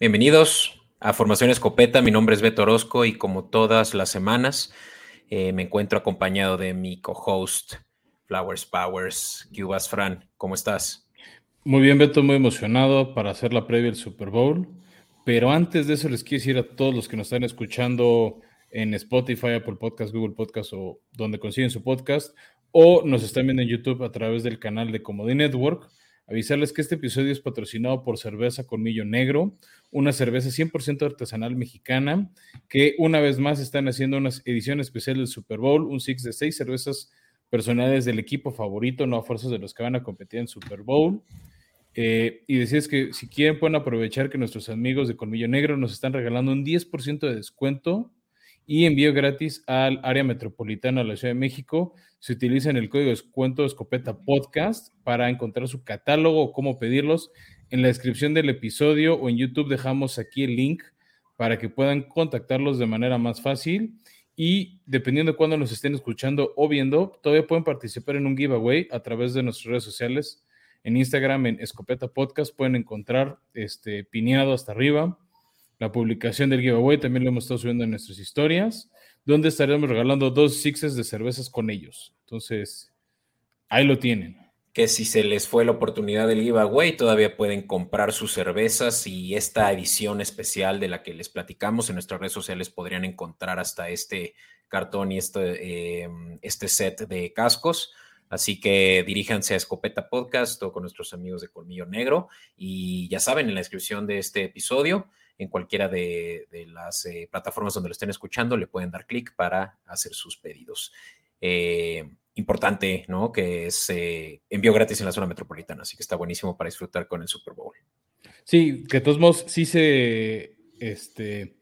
Bienvenidos a Formación Escopeta. Mi nombre es Beto Orozco y como todas las semanas eh, me encuentro acompañado de mi co-host Flowers Powers, Cubas Fran. ¿Cómo estás? Muy bien, Beto, muy emocionado para hacer la previa del Super Bowl. Pero antes de eso les quiero decir a todos los que nos están escuchando en Spotify, Apple Podcast, Google Podcast o donde consiguen su podcast, o nos están viendo en YouTube a través del canal de Comedy Network, avisarles que este episodio es patrocinado por Cerveza Colmillo Negro, una cerveza 100% artesanal mexicana, que una vez más están haciendo una edición especial del Super Bowl, un six de seis cervezas personales del equipo favorito, no a fuerzas de los que van a competir en Super Bowl. Eh, y decirles que si quieren pueden aprovechar que nuestros amigos de Colmillo Negro nos están regalando un 10% de descuento y envío gratis al área metropolitana de la Ciudad de México. Se utilizan el código de descuento Escopeta Podcast para encontrar su catálogo o cómo pedirlos. En la descripción del episodio o en YouTube dejamos aquí el link para que puedan contactarlos de manera más fácil. Y dependiendo de cuándo nos estén escuchando o viendo, todavía pueden participar en un giveaway a través de nuestras redes sociales. En Instagram, en Escopeta Podcast, pueden encontrar este pineado hasta arriba la publicación del giveaway también lo hemos estado subiendo en nuestras historias, donde estaremos regalando dos sixes de cervezas con ellos. Entonces, ahí lo tienen. Que si se les fue la oportunidad del giveaway, todavía pueden comprar sus cervezas y esta edición especial de la que les platicamos en nuestras redes sociales podrían encontrar hasta este cartón y este, em, este set de cascos. Así que diríjanse a Escopeta Podcast o con nuestros amigos de Colmillo Negro. Y ya saben, en la descripción de este episodio en cualquiera de, las eh, plataformas donde lo estén escuchando, le pueden dar clic para hacer sus pedidos. Eh, importante, ¿no? Que es eh, envío gratis en la zona metropolitana, así que está buenísimo para disfrutar con el Super Bowl. Sí, que de todos modos sí se, este,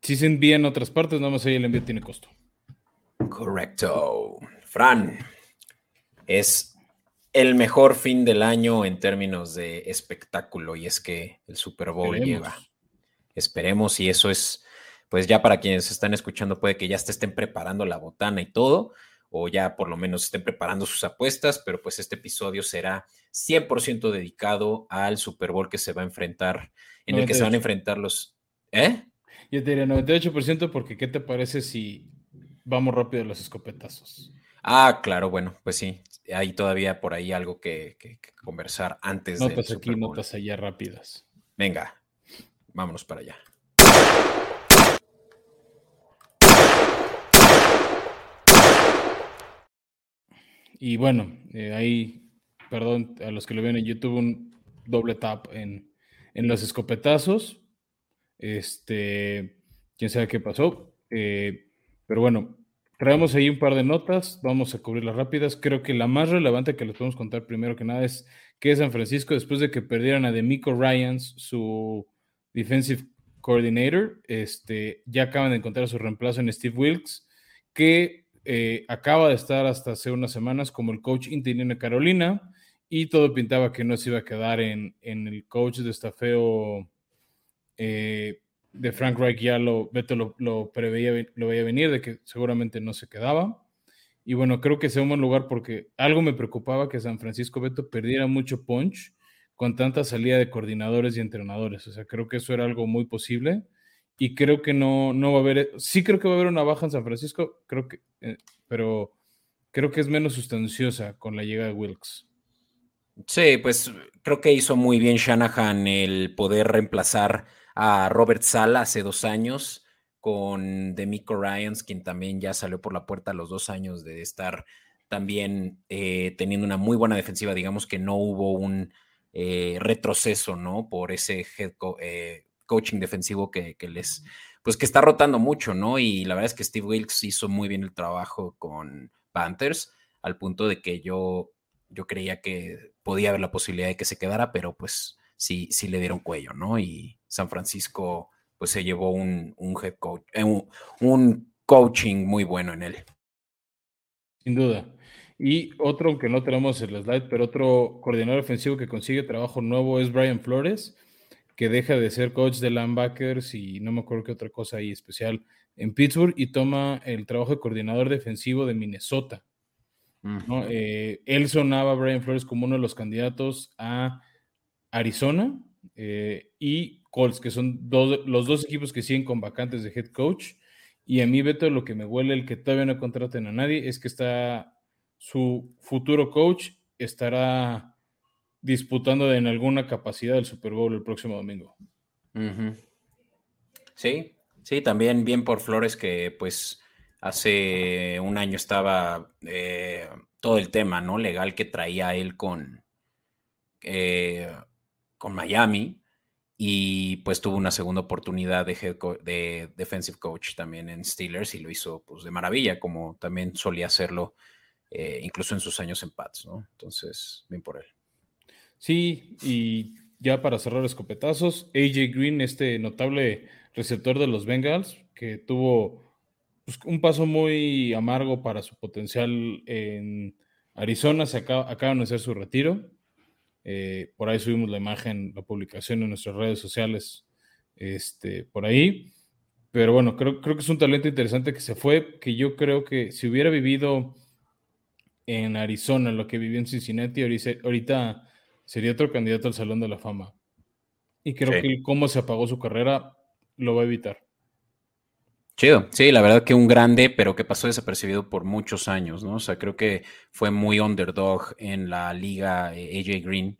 sí se envía en otras partes, nada más ahí el envío tiene costo. Correcto. Fran, es el mejor fin del año en términos de espectáculo y es que el Super Bowl lleva. Esperemos y eso es, pues ya para quienes están escuchando puede que ya estén preparando la botana y todo, o ya por lo menos estén preparando sus apuestas, pero pues este episodio será 100% dedicado al Super Bowl que se va a enfrentar, en el que se van a enfrentar los... ¿Eh? Yo te diría 98% porque ¿qué te parece si vamos rápido a los escopetazos? Ah, claro, bueno, pues sí, hay todavía por ahí algo que, conversar antes de... Notas aquí, notas allá rápidas. Venga, Vámonos para allá. Y bueno, eh, ahí, perdón, a los que lo ven en YouTube, un doble tap en, los escopetazos. Este, quién sabe qué pasó. Eh, pero bueno, traemos ahí un par de notas, vamos a cubrirlas rápidas. Creo que la más relevante que les podemos contar primero que nada es que San Francisco, después de que perdieran a Demico Ryans, su Defensive Coordinator. Este, ya acaban de encontrar su reemplazo en Steve Wilkes, que eh, acaba de estar hasta hace unas semanas como el coach interino de Carolina y todo pintaba que no se iba a quedar en, el coach de estafeo eh, de Frank Reich. Ya lo, Beto lo, preveía, lo veía venir, de que seguramente no se quedaba. Y bueno, creo que sea un buen lugar porque algo me preocupaba que San Francisco Beto perdiera mucho punch con tanta salida de coordinadores y entrenadores. O sea, creo que eso era algo muy posible y creo que no, no va a haber, sí creo que va a haber una baja en San Francisco, creo que, eh, pero creo que es menos sustanciosa con la llegada de Wilkes. Sí, pues creo que hizo muy bien Shanahan el poder reemplazar a Robert Sala hace dos años con Demico Ryans, quien también ya salió por la puerta los dos años de estar también eh, teniendo una muy buena defensiva. Digamos que no hubo un eh, retroceso, ¿no? Por ese head eh, coaching defensivo que, les, pues que está rotando mucho, ¿no? Y la verdad es que Steve Wilkes hizo muy bien el trabajo con Panthers, al punto de que yo, yo creía que podía haber la posibilidad de que se quedara, pero pues sí, sí le dieron cuello, ¿no? Y San Francisco, pues se llevó un, head coach, eh, un coaching muy bueno en él. Sin duda. Y otro, que no tenemos el slide, pero otro coordinador ofensivo que consigue trabajo nuevo es Brian Flores, que deja de ser coach de linebackers y no me acuerdo qué otra cosa ahí especial en Pittsburgh y toma el trabajo de coordinador defensivo de Minnesota. Eh, él sonaba Brian Flores como uno de los candidatos a Arizona eh, y Colts, que son los dos equipos que siguen con vacantes de head coach. Y a mí, Beto, lo que me huele el que todavía no contraten a nadie es que está su futuro coach estará disputando en alguna capacidad el Super Bowl el próximo domingo. Sí, sí, también bien por Flores que pues hace un año estaba eh, todo el tema, ¿no? Legal que traía él con, eh, con Miami y pues tuvo una segunda oportunidad de, de defensive coach también en Steelers y lo hizo pues de maravilla, como también solía hacerlo eh, incluso en sus años en Pats, ¿no? Entonces, bien por él. Sí, y ya para cerrar escopetazos, AJ Green, este notable receptor de los Bengals, que tuvo pues, un paso muy amargo para su potencial en Arizona, se acaba, de anunciar su retiro. Eh, por ahí subimos la imagen, la publicación en nuestras redes sociales, este, por ahí. Pero bueno, creo, creo que es un talento interesante que se fue, que yo creo que si hubiera vivido en Arizona lo que vivió en Cincinnati, ahorita sería otro candidato al Salón de la Fama. Y creo que cómo se apagó su carrera lo va a evitar. Chido, sí, la verdad que un grande, pero que pasó desapercibido por muchos años, ¿no? O sea, creo que fue muy underdog en la liga eh, AJ Green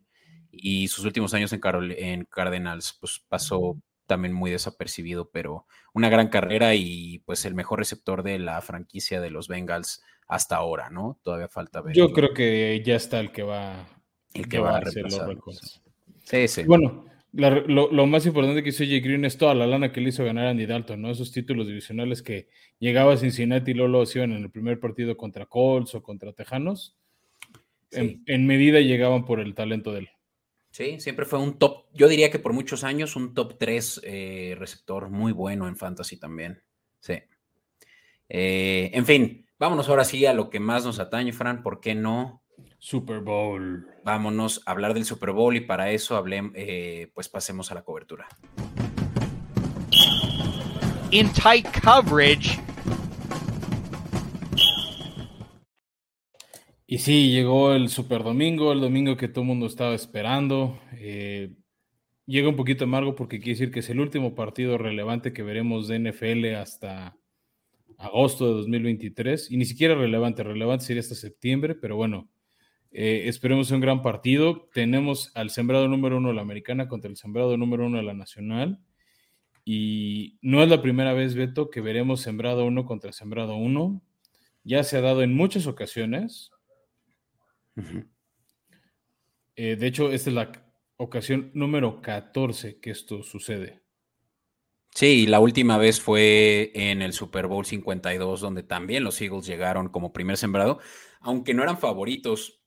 y sus últimos años en, en Cardinals, pues pasó también muy desapercibido, pero una gran carrera y pues el mejor receptor de la franquicia de los Bengals hasta ahora, ¿no? Todavía falta ver. Yo creo que ya está el que va, el que va a reemplazar. Sí, sí. Bueno, lo, más importante que hizo J. Green es toda la lana que le hizo ganar a Andy Dalton, ¿no? Esos títulos divisionales que llegaba a Cincinnati y luego se iban en el primer partido contra Colts o contra Tejanos. En, medida llegaban por el talento de él. Sí, siempre fue un top, yo diría que por muchos años un top 3 eh, receptor muy bueno en fantasy también. Sí. Eh, en fin, vámonos ahora sí a lo que más nos atañe, Fran, ¿por qué no? Super Bowl. Vámonos a hablar del Super Bowl y para eso eh, pues pasemos a la cobertura. In tight coverage. Y sí, llegó el Super Domingo, el domingo que todo el mundo estaba esperando. Eh, llega un poquito amargo porque quiere decir que es el último partido relevante que veremos de NFL hasta agosto de 2023. Y ni siquiera relevante, relevante sería hasta septiembre, pero bueno, eh, esperemos un gran partido. Tenemos al sembrado número uno de la americana contra el sembrado número uno de la nacional. Y no es la primera vez, Beto, que veremos sembrado uno contra sembrado uno. Ya se ha dado en muchas ocasiones. Eh, de hecho, esta es la ocasión número 14 que esto sucede. Sí, la última vez fue en el Super Bowl 52, donde también los Eagles llegaron como primer sembrado, aunque no eran favoritos.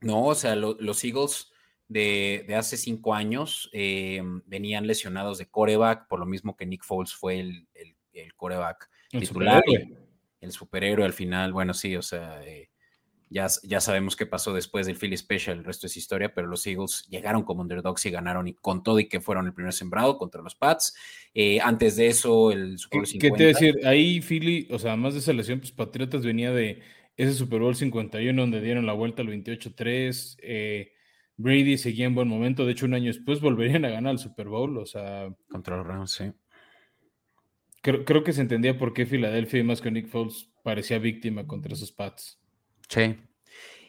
No, o sea, los Eagles de, hace cinco años eh, venían lesionados de coreback, por lo mismo que Nick Foles fue el, el, coreback titular. El superhéroe al final, bueno, sí, o sea, eh, ya, ya, sabemos qué pasó después del Philly Special, el resto es historia, pero los Eagles llegaron como underdogs y ganaron y con todo y que fueron el primer sembrado contra los Pats. Eh, antes de eso, el Super Bowl 50. ¿Qué te decir? Ahí Philly, o sea, además de esa lesión, pues Patriotas venía de ese Super Bowl 51 donde dieron la vuelta al 28-3. Eh, Brady seguía en buen momento. De hecho, un año después volverían a ganar el Super Bowl. O sea. Contra los Rams, sí. Creo, que se entendía por qué Filadelfia y más que Nick Foles parecía víctima contra esos Pats. Sí.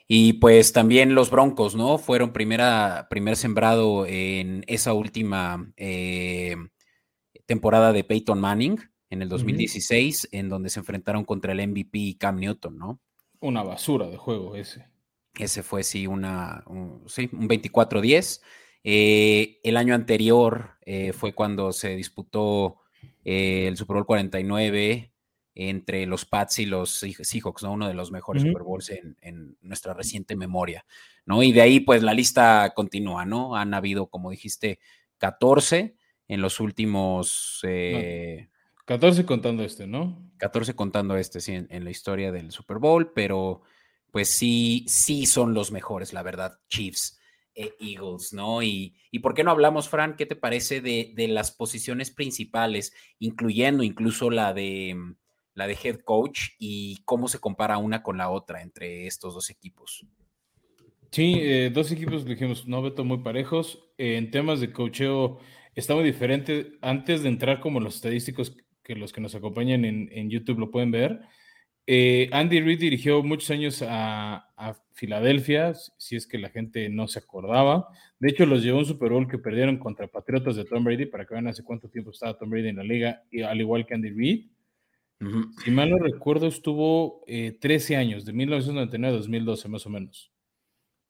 Y pues también los Broncos, ¿no? Fueron primera, primer sembrado en esa última eh, temporada de Peyton Manning en el 2016, en donde se enfrentaron contra el MVP Cam Newton, ¿no? Una basura de juego ese. Ese fue, sí, una, un, sí, un 24-10. Eh, el año anterior eh, fue cuando se disputó eh, el Super Bowl 49 entre los Pats y los Seahawks, ¿no? Uno de los mejores Super Bowls en, nuestra reciente memoria, ¿no? Y de ahí, pues, la lista continúa, ¿no? Han habido, como dijiste, 14 en los últimos... 14 contando este, ¿no? 14 contando este, sí, en, la historia del Super Bowl, pero pues sí, sí son los mejores, la verdad, Chiefs e Eagles, ¿no? Y, y, ¿por qué no hablamos, Fran? ¿Qué te parece de, las posiciones principales, incluyendo incluso la de, la de head coach y cómo se compara una con la otra entre estos dos equipos? Sí, eh, dos equipos dijimos, no, Beto, muy parejos. En temas de cocheo está muy diferente. Antes de entrar como los estadísticos que los que nos acompañan en, YouTube lo pueden ver, eh, Andy Reid dirigió muchos años a, Filadelfia, si es que la gente no se acordaba. De hecho, los llevó a un Super Bowl que perdieron contra Patriotas de Tom Brady, para que vean hace cuánto tiempo estaba Tom Brady en la liga, y, al igual que Andy Reid. Si mal no recuerdo, estuvo 13 años, de 1999 a 2012 más o menos.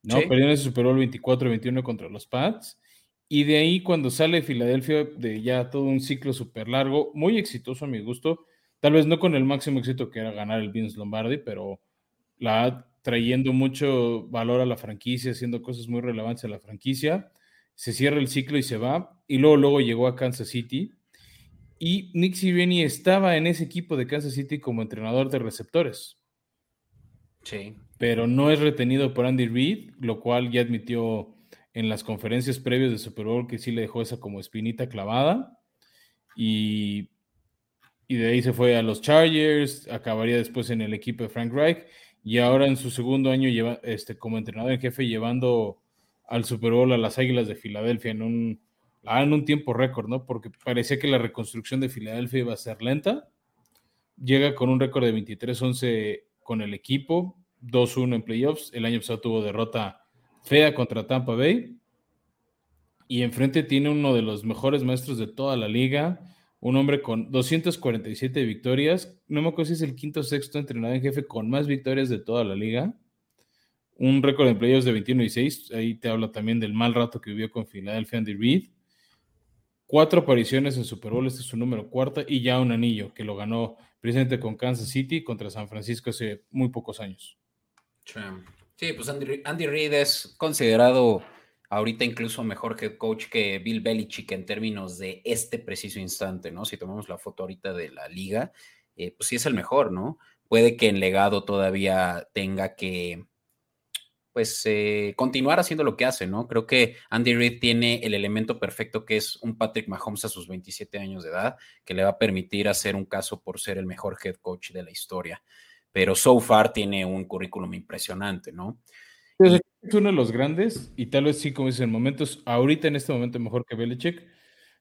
¿no? Perdieron ese Super Bowl 24-21 contra los Pats. Y de ahí, cuando sale Filadelfia, de ya todo un ciclo súper largo, muy exitoso a mi gusto, tal vez no con el máximo éxito que era ganar el Vince Lombardi, pero la trayendo mucho valor a la franquicia, haciendo cosas muy relevantes a la franquicia. Se cierra el ciclo y se va. Y luego, luego llegó a Kansas City. Y Nick Sirianni estaba en ese equipo de Kansas City como entrenador de receptores. Sí pero no es retenido por Andy Reid, lo cual ya admitió en las conferencias previas de Super Bowl que sí le dejó esa como espinita clavada. Y, y de ahí se fue a los Chargers, acabaría después en el equipo de Frank Reich y ahora en su segundo año lleva, este, como entrenador en jefe llevando al Super Bowl a las Águilas de Filadelfia en un, en un tiempo récord, ¿no? Porque parecía que la reconstrucción de Filadelfia iba a ser lenta. Llega con un récord de 23-11 con el equipo, 2-1 en playoffs. El año pasado tuvo derrota fea contra Tampa Bay. Y enfrente tiene uno de los mejores maestros de toda la liga, un hombre con 247 victorias. No me acuerdo si es el quinto o sexto entrenador en jefe con más victorias de toda la liga. Un récord en playoffs de 21 y 6. Ahí te habla también del mal rato que vivió con Philadelphia Andy Reid. Cuatro apariciones en Super Bowl, este es su número cuarta, y ya un anillo que lo ganó precisamente con Kansas City contra San Francisco hace muy pocos años. Sí, pues Andy, Reid es considerado ahorita incluso mejor head coach que Bill Belichick en términos de este preciso instante, ¿no? Si tomamos la foto ahorita de la liga, eh, pues sí es el mejor, ¿no? Puede que en legado todavía tenga que, pues, eh, continuar haciendo lo que hace, ¿no? Creo que Andy Reid tiene el elemento perfecto que es un Patrick Mahomes a sus 27 años de edad, que le va a permitir hacer un caso por ser el mejor head coach de la historia pero so far tiene un currículum impresionante, ¿no? es uno de los grandes y tal vez sí, como dicen, en momentos, ahorita en este momento mejor que Belichick,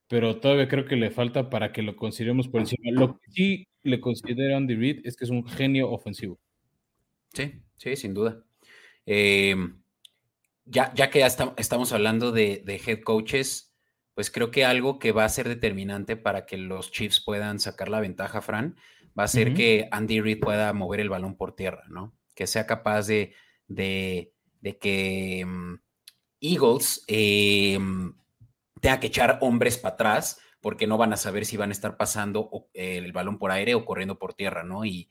pero todavía creo que le falta para que lo consideremos por encima. Lo que sí le considero Andy Reid es que es un genio ofensivo. Sí, sí, sin duda. Em, ya, ya que ya estamos hablando de, de head coaches, pues creo que algo que va a ser determinante para que los Chiefs puedan sacar la ventaja, Fran, va a ser que Andy Reid pueda mover el balón por tierra, ¿no? Que sea capaz de, de, que mm, Eagles em, tenga que echar hombres para atrás porque no van a saber si van a estar pasando el balón por aire o corriendo por tierra, ¿no? Y,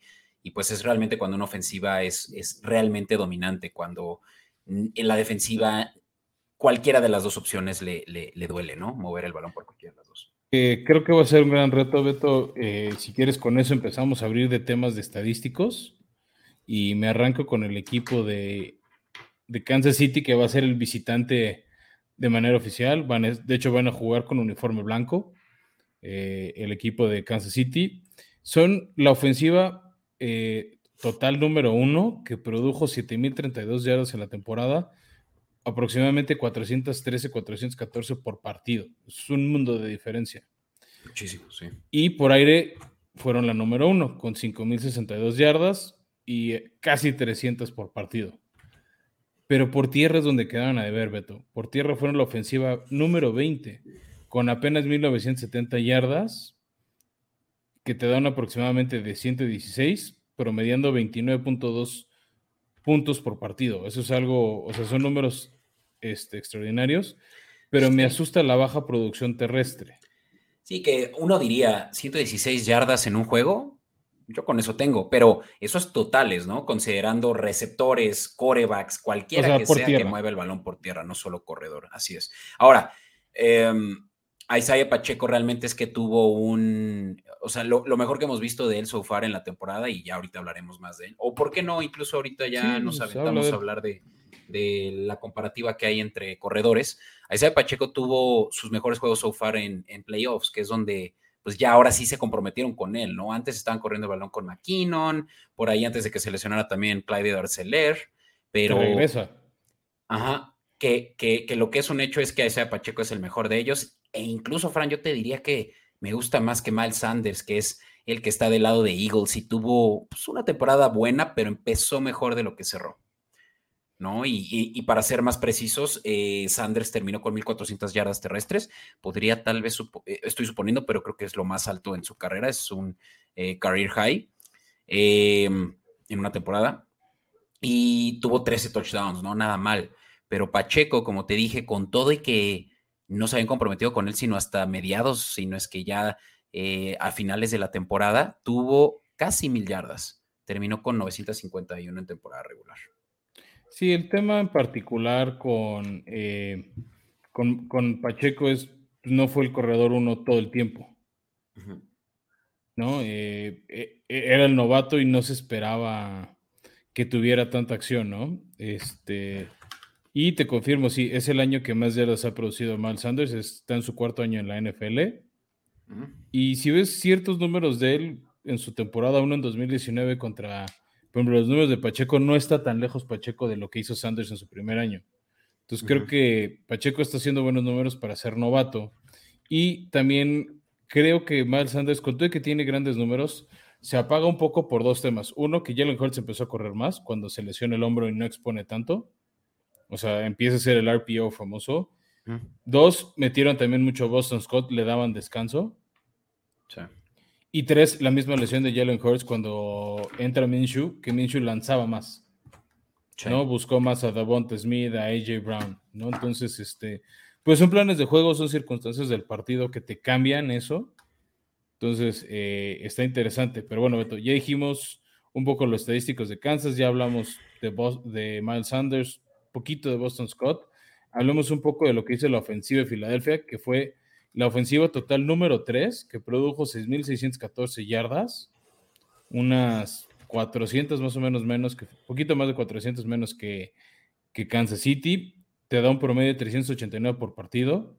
pues es realmente cuando una ofensiva es, es realmente dominante, cuando en la defensiva cualquiera de las dos opciones le, le duele, ¿no? Mover el balón por cualquiera de las dos creo que va a ser un gran reto, Beto. Eh, si quieres, con eso empezamos a abrir de temas de estadísticos. Y me arranco con el equipo de, Kansas City, que va a ser el visitante de manera oficial. Van, de hecho, van a jugar con uniforme blanco. Eh, el equipo de Kansas City. Son la ofensiva eh, total número uno, que produjo 7.032 yardas en la temporada aproximadamente 413, 414 por partido. Es un mundo de diferencia. Muchísimo, sí. Y por aire fueron la número uno, con 5.062 yardas y eh, casi 300 por partido. Pero por tierra es donde quedaron a deber, Beto. Por tierra fueron la ofensiva número 20, con apenas 1.970 yardas, que te dan aproximadamente de 116, promediando 29.2 puntos por partido. Eso es algo, o sea, son números este, extraordinarios, pero me asusta la baja producción terrestre. Sí, que uno diría 116 yardas en un juego, yo con eso tengo, pero eso es totales, ¿no? Considerando receptores, corebacks, cualquiera que sea que mueva el balón por tierra, no solo corredor, así es. Ahora, eh, Isaiah Pacheco realmente es que tuvo un, o sea, lo, mejor que hemos visto de él so far en la temporada y ya ahorita hablaremos más de él. O por qué no, incluso ahorita ya nos aventamos a hablar de, de la comparativa que hay entre corredores. Isaiah Pacheco tuvo sus mejores juegos so far en, playoffs, que es donde pues ya ahora sí se comprometieron con él, ¿no? Antes estaban corriendo el balón con McKinnon, por ahí antes de que se lesionara también Clyde Darceler, pero... regresa. Ajá, que, lo que es un hecho es que Isaiah Pacheco es el mejor de ellos. E incluso, Fran, yo te diría que me gusta más que Miles Sanders, que es el que está del lado de Eagles y tuvo pues, una temporada buena, pero empezó mejor de lo que cerró. ¿no? Y, para ser más precisos, eh, Sanders terminó con 1.400 yardas terrestres. Podría tal vez, eh, estoy suponiendo, pero creo que es lo más alto en su carrera, es un eh, career high em, en una temporada. Y tuvo 13 touchdowns, ¿no? Nada mal. Pero Pacheco, como te dije, con todo y que no se habían comprometido con él sino hasta mediados, sino es que ya a finales de la temporada tuvo casi mil yardas. Terminó con 951 en temporada regular. Sí, el tema en particular eh, con, con, Pacheco es, no fue el corredor uno todo el tiempo. ¿No? Eh, eh, era el novato y no se esperaba que tuviera tanta acción, ¿no? Este, y te confirmo, sí, es el año que más yardas ha producido Miles Sanders, está en su cuarto año en la NFL. Y si ves ciertos números de él en su temporada 1 en 2019 contra por ejemplo, los números de Pacheco no está tan lejos Pacheco de lo que hizo Sanders en su primer año. Entonces creo que Pacheco está haciendo buenos números para ser novato. Y también creo que Miles Sanders, con todo que tiene grandes números, se apaga un poco por dos temas. Uno, que Jalen Hurts empezó a correr más cuando se lesiona el hombro y no expone tanto. O sea, empieza a ser el RPO famoso. Dos, metieron también mucho Boston Scott, le daban descanso. Sí. Y tres, la misma lesión de Jalen Hurts cuando entra Minshew, que Minshew lanzaba más. ¿no? Buscó más a Davonte Smith, a AJ Brown, ¿no? Entonces, este, pues son planes de juego, son circunstancias del partido que te cambian eso. Entonces, eh, está interesante. Pero bueno, Beto, ya dijimos un poco los estadísticos de Kansas, ya hablamos de, de Miles Sanders, poquito de Boston Scott. Hablemos un poco de lo que hizo la ofensiva de Filadelfia, que fue la ofensiva total número 3, que produjo 6.614 yardas, unas 400 más o menos menos, que poquito más de 400 menos que, que Kansas City, te da un promedio de 389 por partido,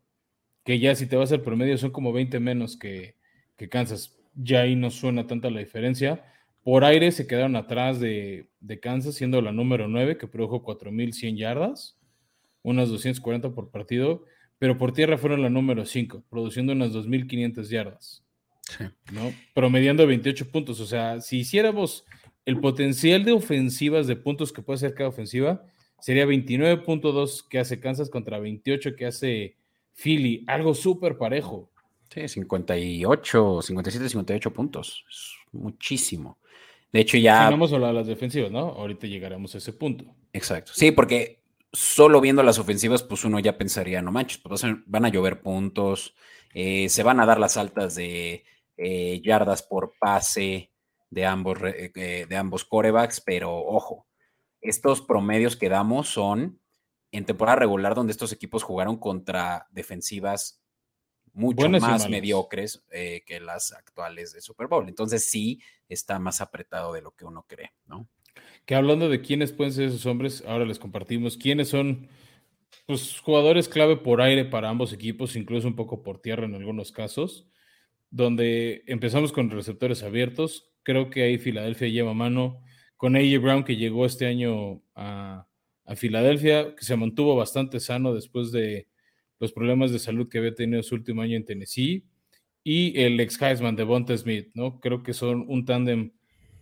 que ya si te vas al promedio son como 20 menos que, que Kansas. Ya ahí no suena tanta la diferencia. Por aire se quedaron atrás de, de Kansas, siendo la número 9, que produjo 4.100 yardas, unas 240 por partido pero por tierra fueron la número 5, produciendo unas 2.500 yardas. Sí. ¿no? Promediando 28 puntos. O sea, si hiciéramos el potencial de ofensivas, de puntos que puede hacer cada ofensiva, sería 29.2 que hace Kansas contra 28 que hace Philly. Algo súper parejo. Sí, 58, 57, 58 puntos. Es muchísimo. De hecho, ya. Hablado de las defensivas, ¿no? Ahorita llegaremos a ese punto. Exacto. Sí, porque solo viendo las ofensivas, pues uno ya pensaría, no manches, pues van a llover puntos, eh, se van a dar las altas de eh, yardas por pase de ambos, eh, de ambos corebacks, pero ojo, estos promedios que damos son en temporada regular donde estos equipos jugaron contra defensivas mucho más mediocres que las actuales de Super Bowl. Entonces sí está más apretado de lo que uno cree, ¿no? que hablando de quiénes pueden ser esos hombres, ahora les compartimos quiénes son pues, jugadores clave por aire para ambos equipos, incluso un poco por tierra en algunos casos, donde empezamos con receptores abiertos. Creo que ahí Filadelfia lleva mano con AJ Brown, que llegó este año a, Filadelfia, que se mantuvo bastante sano después de los problemas de salud que había tenido su último año en Tennessee, y el ex Heisman de Bonte Smith, ¿no? Creo que son un tándem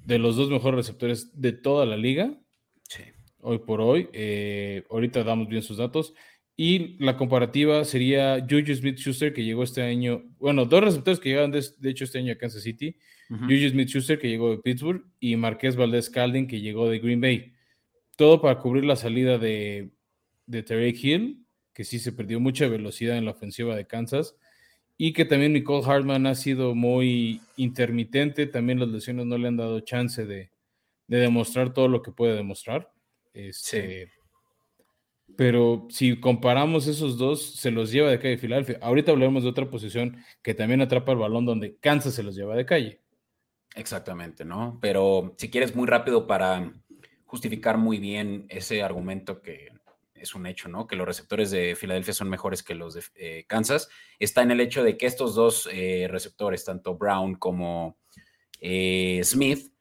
de los dos mejores receptores de toda la liga. Sí. Hoy por hoy. Eh, ahorita damos bien sus datos. Y la comparativa sería Juju Smith Schuster, que llegó este año. Bueno, dos receptores que llegaron de, hecho este año a Kansas City. Juju Smith Schuster, que llegó de Pittsburgh. Y Marqués Valdez Calding, que llegó de Green Bay. Todo para cubrir la salida de, de Terry Hill, que sí se perdió mucha velocidad en la ofensiva de Kansas y que también Nicole Hartman ha sido muy intermitente, también las lesiones no le han dado chance de, demostrar todo lo que puede demostrar. Este, pero si comparamos esos dos, se los lleva de calle Filadelfia. Ahorita hablaremos de otra posición que también atrapa el balón donde Kansas se los lleva de calle. Exactamente, ¿no? Pero si quieres muy rápido para justificar muy bien ese argumento que es un hecho, ¿no? Que los receptores de Filadelfia son mejores que los de eh, Kansas. Está en el hecho de que estos dos eh, receptores, tanto Brown como eh, Smith,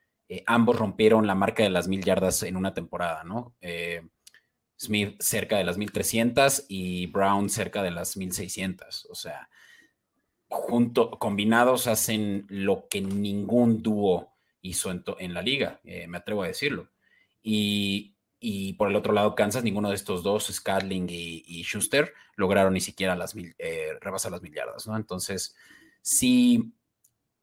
ambos rompieron la marca de las mil yardas en una temporada, ¿no? Smith cerca de las 1300 y Brown cerca de las 1600. O sea, junto, combinados hacen lo que ningún dúo hizo en, la liga, me atrevo a decirlo. Y, por el otro lado, Kansas, ninguno de estos dos, Scadling y, Schuster, lograron ni siquiera las mil, eh, rebasar las millardas, ¿no? Entonces, sí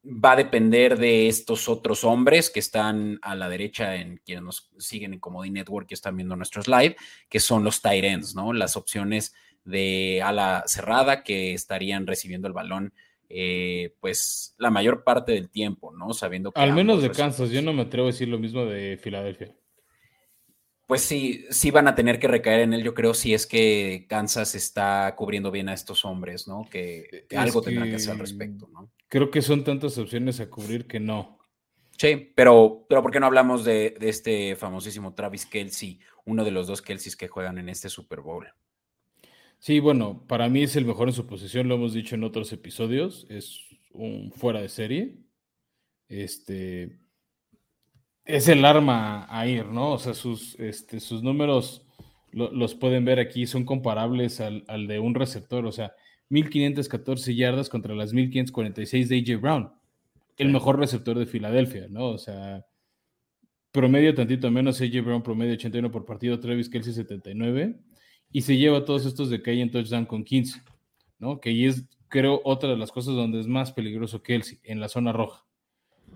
va a depender de estos otros hombres que están a la derecha en quienes nos siguen en Comedy Network y están viendo nuestros live, que son los tight ends, ¿no? Las opciones de ala cerrada que estarían recibiendo el balón eh, pues la mayor parte del tiempo, ¿no? Sabiendo que... Al menos de Kansas, yo no me atrevo a decir lo mismo de Filadelfia. Pues sí, sí van a tener que recaer en él, yo creo, si es que Kansas está cubriendo bien a estos hombres, ¿no? Que, algo tendrán que hacer al respecto, ¿no? Creo que son tantas opciones a cubrir que no. Sí, pero, pero ¿por qué no hablamos de, de este famosísimo Travis Kelsey, uno de los dos Kelseys que juegan en este Super Bowl? Sí, bueno, para mí es el mejor en su posición, lo hemos dicho en otros episodios, es un fuera de serie. Este es el arma a ir, ¿no? O sea, sus, este, sus números los pueden ver aquí, son comparables al, de un receptor, o sea, 1514 yardas contra las 1546 de AJ Brown, el mejor receptor de Filadelfia, ¿no? O sea, promedio tantito menos, AJ Brown promedio 81 por partido, Travis Kelsey 79 y se lleva todos estos de calle en touchdown con 15, ¿no? Que ahí es, creo, otra de las cosas donde es más peligroso Kelsey, en la zona roja.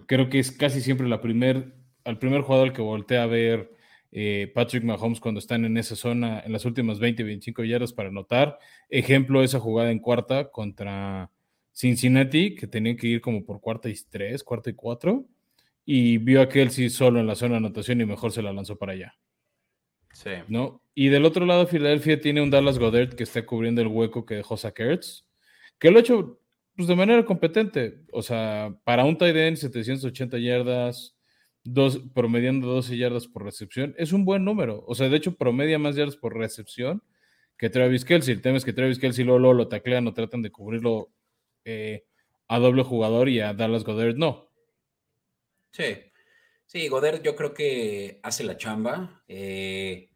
Creo que es casi siempre la primer, al primer jugador que voltea a ver eh, Patrick Mahomes cuando están en esa zona, en las últimas 20, 25 yardas para anotar. Ejemplo, esa jugada en cuarta contra Cincinnati, que tenían que ir como por cuarta y tres, cuarta y cuatro, y vio a Kelsey solo en la zona de anotación y mejor se la lanzó para allá. Sí. ¿no? Y del otro lado, Filadelfia tiene un Dallas Goddard que está cubriendo el hueco que dejó Zach que lo ha hecho pues, de manera competente. O sea, para un tight end, 780 yardas, dos, promediando 12 yardas por recepción, es un buen número. O sea, de hecho, promedia más yardas por recepción que Travis Kelsey. El tema es que Travis Kelsey luego, lo taclean o tratan de cubrirlo eh, a doble jugador y a Dallas Goddard no. Sí. Sí, Goddard yo creo que hace la chamba. Eh,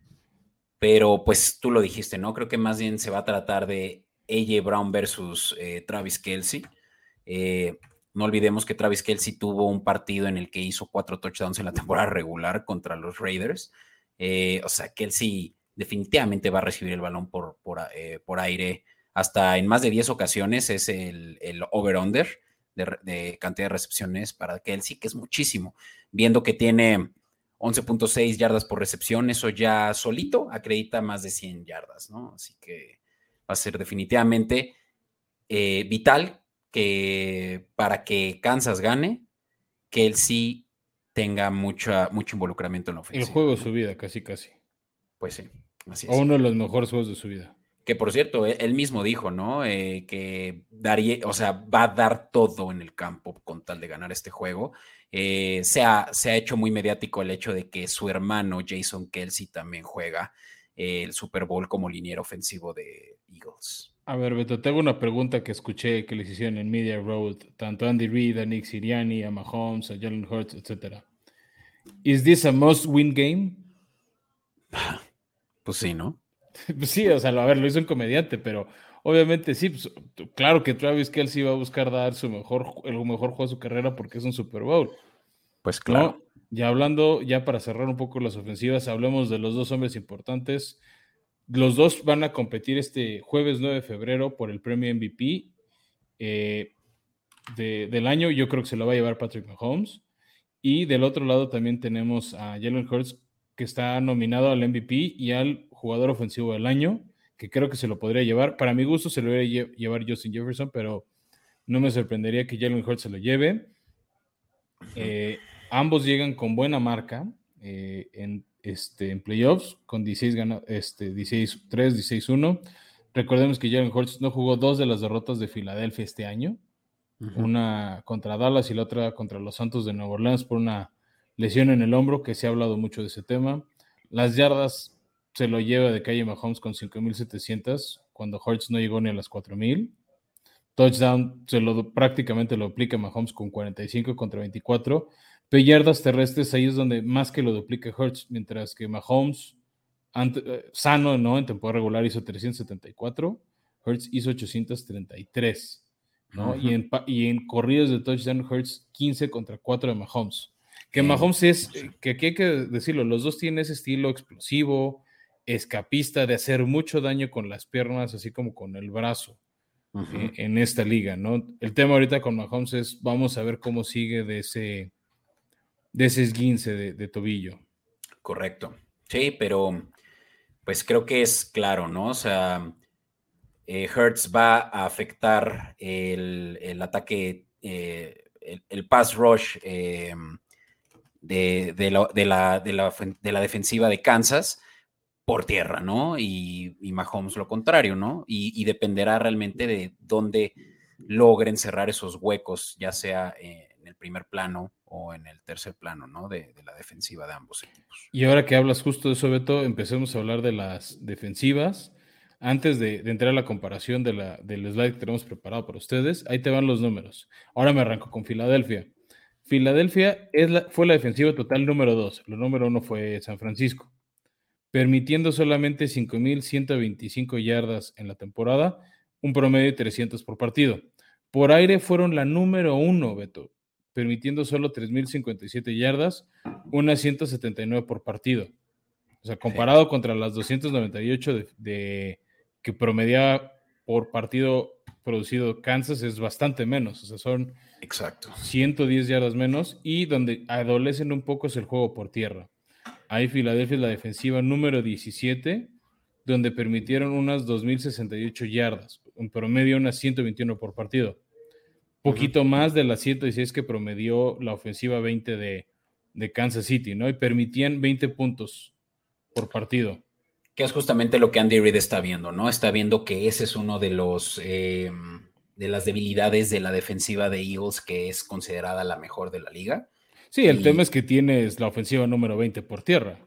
pero pues tú lo dijiste, ¿no? Creo que más bien se va a tratar de AJ Brown versus eh, Travis Kelsey. Eh, no olvidemos que Travis Kelsey tuvo un partido en el que hizo cuatro touchdowns en la temporada regular contra los Raiders. Eh, o sea, Kelsey definitivamente va a recibir el balón por, por, aire hasta en más de 10 ocasiones. Es el, over-under de, de, cantidad de recepciones para Kelsey, que es muchísimo. Viendo que tiene 11.6 yardas por recepción, eso ya solito acredita más de 100 yardas, ¿no? Así que va a ser definitivamente eh, vital que para que Kansas gane, que él sí tenga mucha, mucho involucramiento en la ofensiva. El juego de su vida, casi, casi. Pues sí, así es. O uno de los mejores juegos de su vida. Que por cierto, e, él mismo dijo, ¿no? Eh, que daría, o sea, va a dar todo en el campo con tal de ganar este juego. Eh, se, ha, se, ha, hecho muy mediático el hecho de que su hermano Jason Kelsey también juega el Super Bowl como liniero ofensivo de Eagles. A ver, Beto, tengo una pregunta que escuché que les hicieron en Media Road, tanto Andy Reid, a Nick Siriani, a Mahomes, a Jalen Hurts, etc. ¿Is this a must win game? Pues sí, ¿no? sí, o sea, a ver, lo hizo un comediante, pero obviamente sí, pues, claro que Travis Kelsey va a buscar dar su mejor, el mejor juego de su carrera porque es un Super Bowl. Pues claro. Ya hablando, ya para cerrar un poco las ofensivas, hablemos de los dos hombres importantes. Los dos van a competir este jueves 9 de febrero por el premio MVP eh, del año. Yo creo que se lo va a llevar Patrick Mahomes. Y del otro lado también tenemos a Jalen Hurts, que está nominado al MVP y al jugador ofensivo del año, que creo que se lo podría llevar. Para mi gusto se lo debería llevar Justin Jefferson, pero no me sorprendería que Jalen Hurts se lo lleve. Eh, ambos llegan con buena marca eh, en, este, en playoffs, con 16 este, 16-3, 16-1. Recordemos que Jalen Hurts no jugó dos de las derrotas de Filadelfia este año, una contra Dallas y la otra contra los Santos de Nueva Orleans por una lesión en el hombro, que se ha hablado mucho de ese tema. Las yardas se lo lleva de calle Mahomes con 5.700, cuando Hurts no llegó ni a las 4.000. Touchdown se lo prácticamente lo duplica Mahomes con 45 contra 24. Yardas terrestres ahí es donde más que lo duplica Hurts, mientras que Mahomes eh, sano, ¿no? En temporada regular hizo 374, Hertz hizo 833, ¿no? y, en, y en corridos de touchdown, Hertz 15 contra 4 de Mahomes. Que Mahomes es, que aquí hay que decirlo, los dos tienen ese estilo explosivo, escapista, de hacer mucho daño con las piernas, así como con el brazo. Eh, en esta liga, ¿no? El tema ahorita con Mahomes es, vamos a ver cómo sigue de ese, de ese esguince de, tobillo. Correcto. Sí, pero pues creo que es claro, ¿no? O sea, eh, Hertz va a afectar el, ataque, eh, el, pass rush de, la, de, la, de, la, defensiva de Kansas por tierra, ¿no? Y Mahomes lo contrario, ¿no? Y, dependerá realmente de dónde logren cerrar esos huecos, ya sea en el primer plano o en el tercer plano, ¿no? De, la defensiva de ambos equipos. Y ahora que hablas justo de eso, Beto, empecemos a hablar de las defensivas. Antes de, entrar a la comparación de la, del slide que tenemos preparado para ustedes, ahí te van los números. Ahora me arranco con Filadelfia. Filadelfia fue la defensiva total número dos. Lo número uno fue San Francisco permitiendo solamente 5.125 yardas en la temporada, un promedio de 300 por partido. Por aire fueron la número uno, Beto, permitiendo solo 3.057 yardas, unas 179 por partido. O sea, comparado contra las 298 de, que promediaba por partido producido Kansas es bastante menos, o sea, son Exacto. 110 yardas menos y donde adolecen un poco es el juego por tierra. Ahí Filadelfia es la defensiva número 17, donde permitieron unas 2.068 yardas, en promedio unas 121 por partido. Poquito más de las 116 que promedió la ofensiva 20 de, Kansas City, ¿no? Y permitían 20 puntos por partido. Que es justamente lo que Andy Reid está viendo, ¿no? Está viendo que ese es uno de los em, de las debilidades de la defensiva de Eagles, que es considerada la mejor de la liga. Sí, el tema es que tienes la ofensiva número 20 por tierra.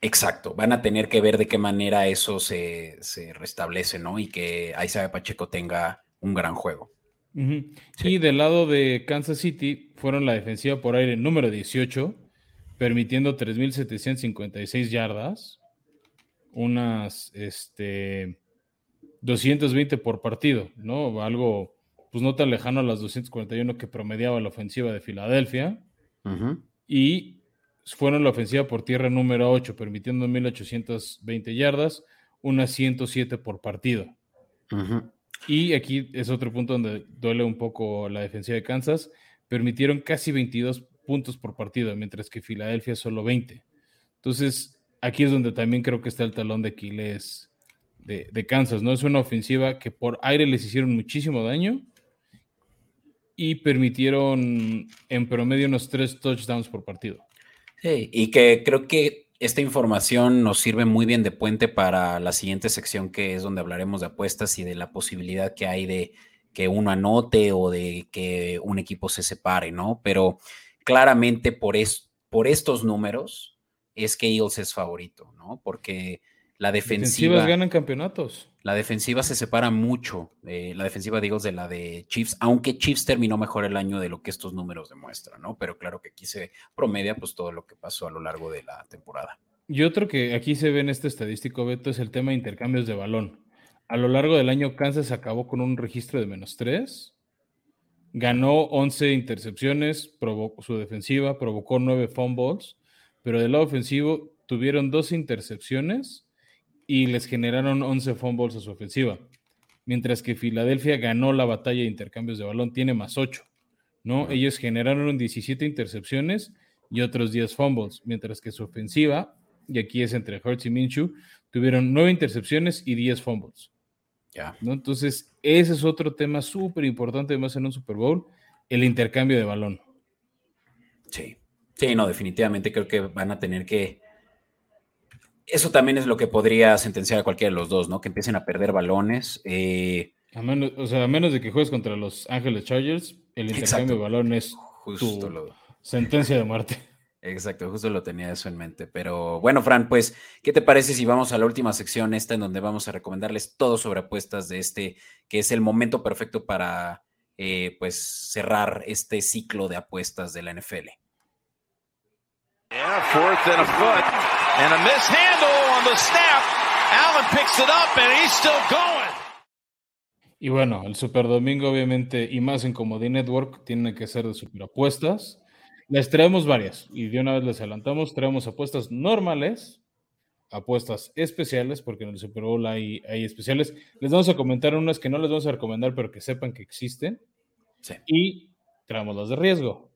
Exacto, van a tener que ver de qué manera eso se, restablece, ¿no? Y que Isaiah Pacheco tenga un gran juego. Y del lado de Kansas City fueron la defensiva por aire número 18, permitiendo 3.756 yardas, unas este, 220 por partido, ¿no? Algo pues no tan lejano a las 241 que promediaba la ofensiva de Filadelfia. Y fueron la ofensiva por tierra número 8, permitiendo 1.820 yardas, unas 107 por partido. Y aquí es otro punto donde duele un poco la defensiva de Kansas. Permitieron casi 22 puntos por partido, mientras que Filadelfia solo 20. Entonces, aquí es donde también creo que está el talón de Aquiles de, de Kansas, ¿no? Es una ofensiva que por aire les hicieron muchísimo daño y permitieron en promedio unos tres touchdowns por partido. Sí, y que creo que esta información nos sirve muy bien de puente para la siguiente sección que es donde hablaremos de apuestas y de la posibilidad que hay de que uno anote o de que un equipo se separe, ¿no? Pero claramente por, por estos números es que Eagles es favorito, ¿no? Porque la defensiva. ganan campeonatos. La defensiva se separa mucho, eh, la defensiva, digo, de la de Chiefs, aunque Chiefs terminó mejor el año de lo que estos números demuestran, ¿no? Pero claro que aquí se promedia pues todo lo que pasó a lo largo de la temporada. Y otro que aquí se ve en este estadístico, Beto, es el tema de intercambios de balón. A lo largo del año, Kansas acabó con un registro de menos 3, ganó 11 intercepciones, provocó su defensiva, provocó 9 fumbles, pero del lado ofensivo tuvieron dos intercepciones y les generaron 11 fumbles a su ofensiva. Mientras que Filadelfia ganó la batalla de intercambios de balón, tiene más 8. ¿no? Ellos generaron 17 intercepciones y otros 10 fumbles, mientras que su ofensiva, y aquí es entre Hurts y Minshew, tuvieron 9 intercepciones y 10 fumbles. ¿no? Entonces, ese es otro tema súper importante, además en un Super Bowl, el intercambio de balón. Sí, sí, no, definitivamente creo que van a tener que eso también es lo que podría sentenciar a cualquiera de los dos, ¿no? Que empiecen a perder balones. Eh, a menos, o sea, a menos de que juegues contra los Ángeles Chargers, el intercambio de balones justo lo... sentencia de muerte. Exacto, justo lo tenía eso en mente. Pero bueno, Fran, pues, ¿qué te parece si vamos a la última sección, esta en donde vamos a recomendarles todo sobre apuestas de este, que es el momento perfecto para, eh, pues, cerrar este ciclo de apuestas de la NFL? Yeah, fourth and a foot. And a mishandle on the snap. Allen picks it up and he's still going. Y bueno, el Super Domingo, obviamente, y más en Comedy Network, tiene que ser de super apuestas. Les traemos varias y de una vez les adelantamos, traemos apuestas normales, apuestas especiales, porque en el Super Bowl hay, hay especiales. Les vamos a comentar unas que no les vamos a recomendar, pero que sepan que existen. Sí. Y traemos las de riesgo.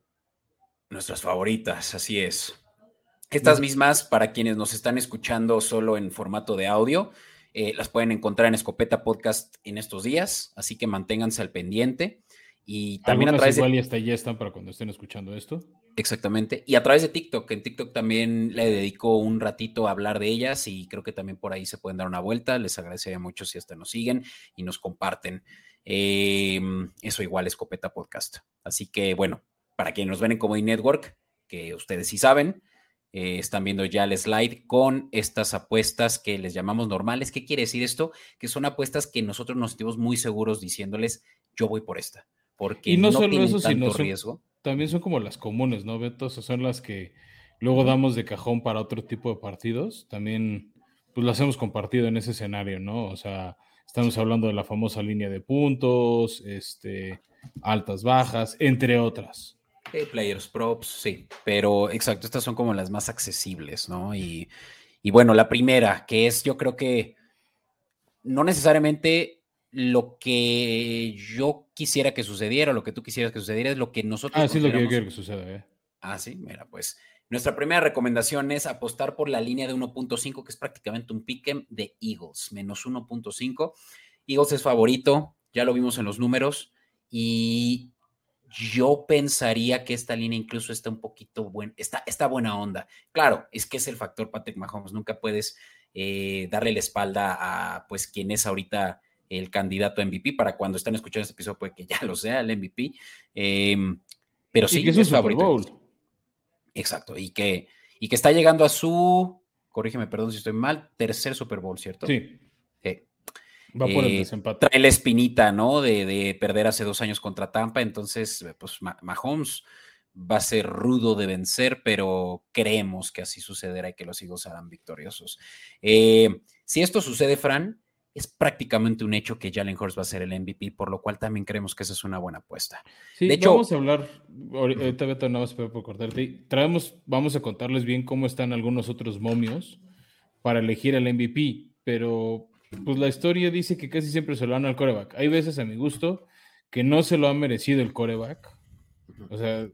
Nuestras favoritas, así es. Estas mismas, para quienes nos están escuchando solo en formato de audio, eh, las pueden encontrar en Escopeta Podcast en estos días, así que manténganse al pendiente. Y también a Algunas través igual de... y hasta ya están para cuando estén escuchando esto. Exactamente. Y a través de TikTok, en TikTok también le dedico un ratito a hablar de ellas y creo que también por ahí se pueden dar una vuelta. Les agradecería mucho si hasta nos siguen y nos comparten. Eh, eso igual Escopeta Podcast. Así que bueno, para quienes nos ven en Comedy Network, que ustedes sí saben, eh, están viendo ya el slide con estas apuestas que les llamamos normales. ¿Qué quiere decir esto? Que son apuestas que nosotros nos sentimos muy seguros diciéndoles, yo voy por esta, porque Y no no, solo tienen eso, tanto sino son- riesgo. También son como las comunes, ¿no, Beto? O sea, son las que luego damos de cajón para otro tipo de partidos. También, pues las hemos compartido en ese escenario, ¿no? O sea, estamos hablando de la famosa línea de puntos, este, altas, bajas, entre otras. Sí, players props, sí, pero exacto, estas son como las más accesibles, ¿no? Y, y bueno, la primera, que es yo creo que no necesariamente lo que yo quisiera que sucediera, lo que tú quisieras que sucediera, es lo que nosotros... Ah, sí es lo que yo quiero que suceda, ¿eh? Ah, sí, mira, pues nuestra primera recomendación es apostar por la línea de 1.5, que es prácticamente un pick'em de Eagles, menos 1.5. Eagles es favorito, ya lo vimos en los números, y yo pensaría que esta línea incluso está un poquito buena, está, está buena onda. Claro, es que es el factor Patrick Mahomes, nunca puedes eh, darle la espalda a pues quien es ahorita el candidato a MVP, para cuando están escuchando este episodio puede que ya lo sea el MVP, em, pero sí, que es es favorito. Bowl. Exacto, y que, y que está llegando a su, corrígeme, perdón si estoy mal, tercer Super Bowl, ¿cierto? Sí. Va por el Eh, desempate. Trae la espinita, ¿no? De, de perder hace dos años contra Tampa, entonces, eh, pues Ma- Mahomes va a ser rudo de vencer, pero creemos que así sucederá y que los Eagles serán victoriosos. Eh, si esto sucede, Fran, es prácticamente un hecho que Jalen Hurts va a ser el MVP, por lo cual también creemos que esa es una buena apuesta. Sí, de hecho- vamos a hablar, ahori- ahorita Beto, nada más por por cortarte. Traemos, vamos a contarles bien cómo están algunos otros momios para elegir al MVP, pero pues la historia dice que casi siempre se lo dan al coreback. Hay veces, a mi gusto, que no se lo ha merecido el coreback, o sea,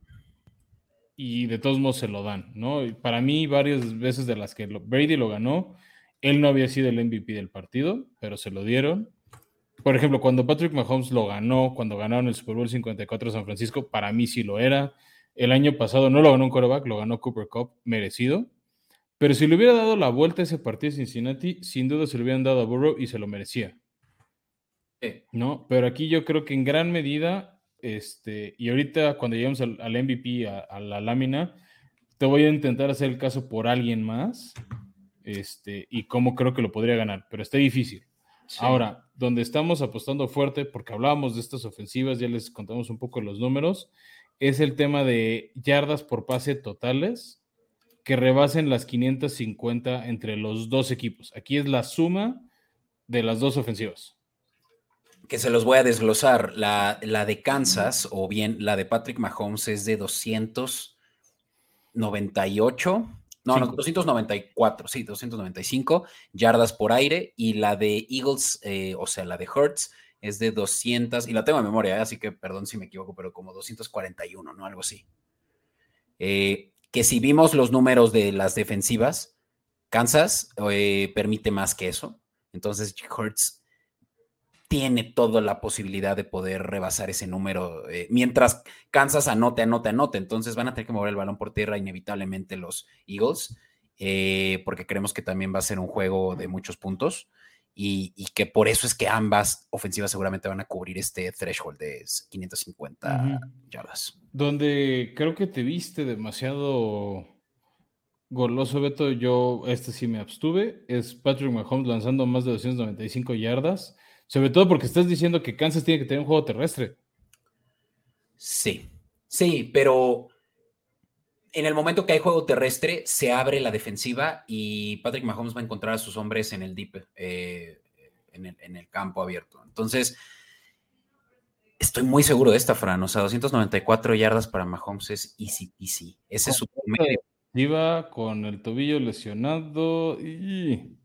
y de todos modos se lo dan, ¿no? Y para mí, varias veces de las que lo- Brady lo ganó, él no había sido el MVP del partido, pero se lo dieron. Por ejemplo, cuando Patrick Mahomes lo ganó, cuando ganaron el Super Bowl 54 a San Francisco, para mí sí lo era. El año pasado no lo ganó un quarterback, lo ganó Cooper Cup, merecido. Pero si le hubiera dado la vuelta a ese partido Cincinnati, sin duda se lo hubieran dado a Burrow y se lo merecía. Sí. ¿no? Pero aquí yo creo que en gran medida, este, y ahorita cuando lleguemos al, al MVP, a, a la lámina, te voy a intentar hacer el caso por alguien más, este, y cómo creo que lo podría ganar, pero está difícil. Sí. Ahora, donde estamos apostando fuerte, porque hablábamos de estas ofensivas, ya les contamos un poco los números, es el tema de yardas por pase totales que rebasen las 550 entre los dos equipos. Aquí es la suma de las dos ofensivas. que se los voy a desglosar. La, la de Kansas o bien la de Patrick Mahomes es de 298, no, no, Cinco. 294, sí, 295 yardas por aire y la de Eagles, eh, o sea, la de Hertz es de 200, y la tengo en memoria, ¿eh? así que perdón si me equivoco, pero como 241, ¿no? Algo así. Eh, que si vimos los números de las defensivas, Kansas eh, permite más que eso. Entonces, Hertz tiene toda la posibilidad de poder rebasar ese número. eh, mientras Kansas anote, anote, anote. Entonces van a tener que mover el balón por tierra inevitablemente los Eagles, eh, porque creemos que también va a ser un juego de muchos puntos y, y que por eso es que ambas ofensivas seguramente van a cubrir este threshold de 550 Ujú. yardas. Donde creo que te viste demasiado goloso, Beto, yo este sí me abstuve, es Patrick Mahomes lanzando más de 295 yardas, sobre todo porque estás diciendo que Kansas tiene que tener un juego terrestre. Sí, sí, pero en el momento que hay juego terrestre, se abre la defensiva y Patrick Mahomes va a encontrar a sus hombres en el deep, eh, en, el, en, el, campo abierto. Entonces, estoy muy seguro de esta, Fran. O sea, 294 yardas para Mahomes es easy peasy. Ese es su promedio. Iba con el tobillo lesionado y...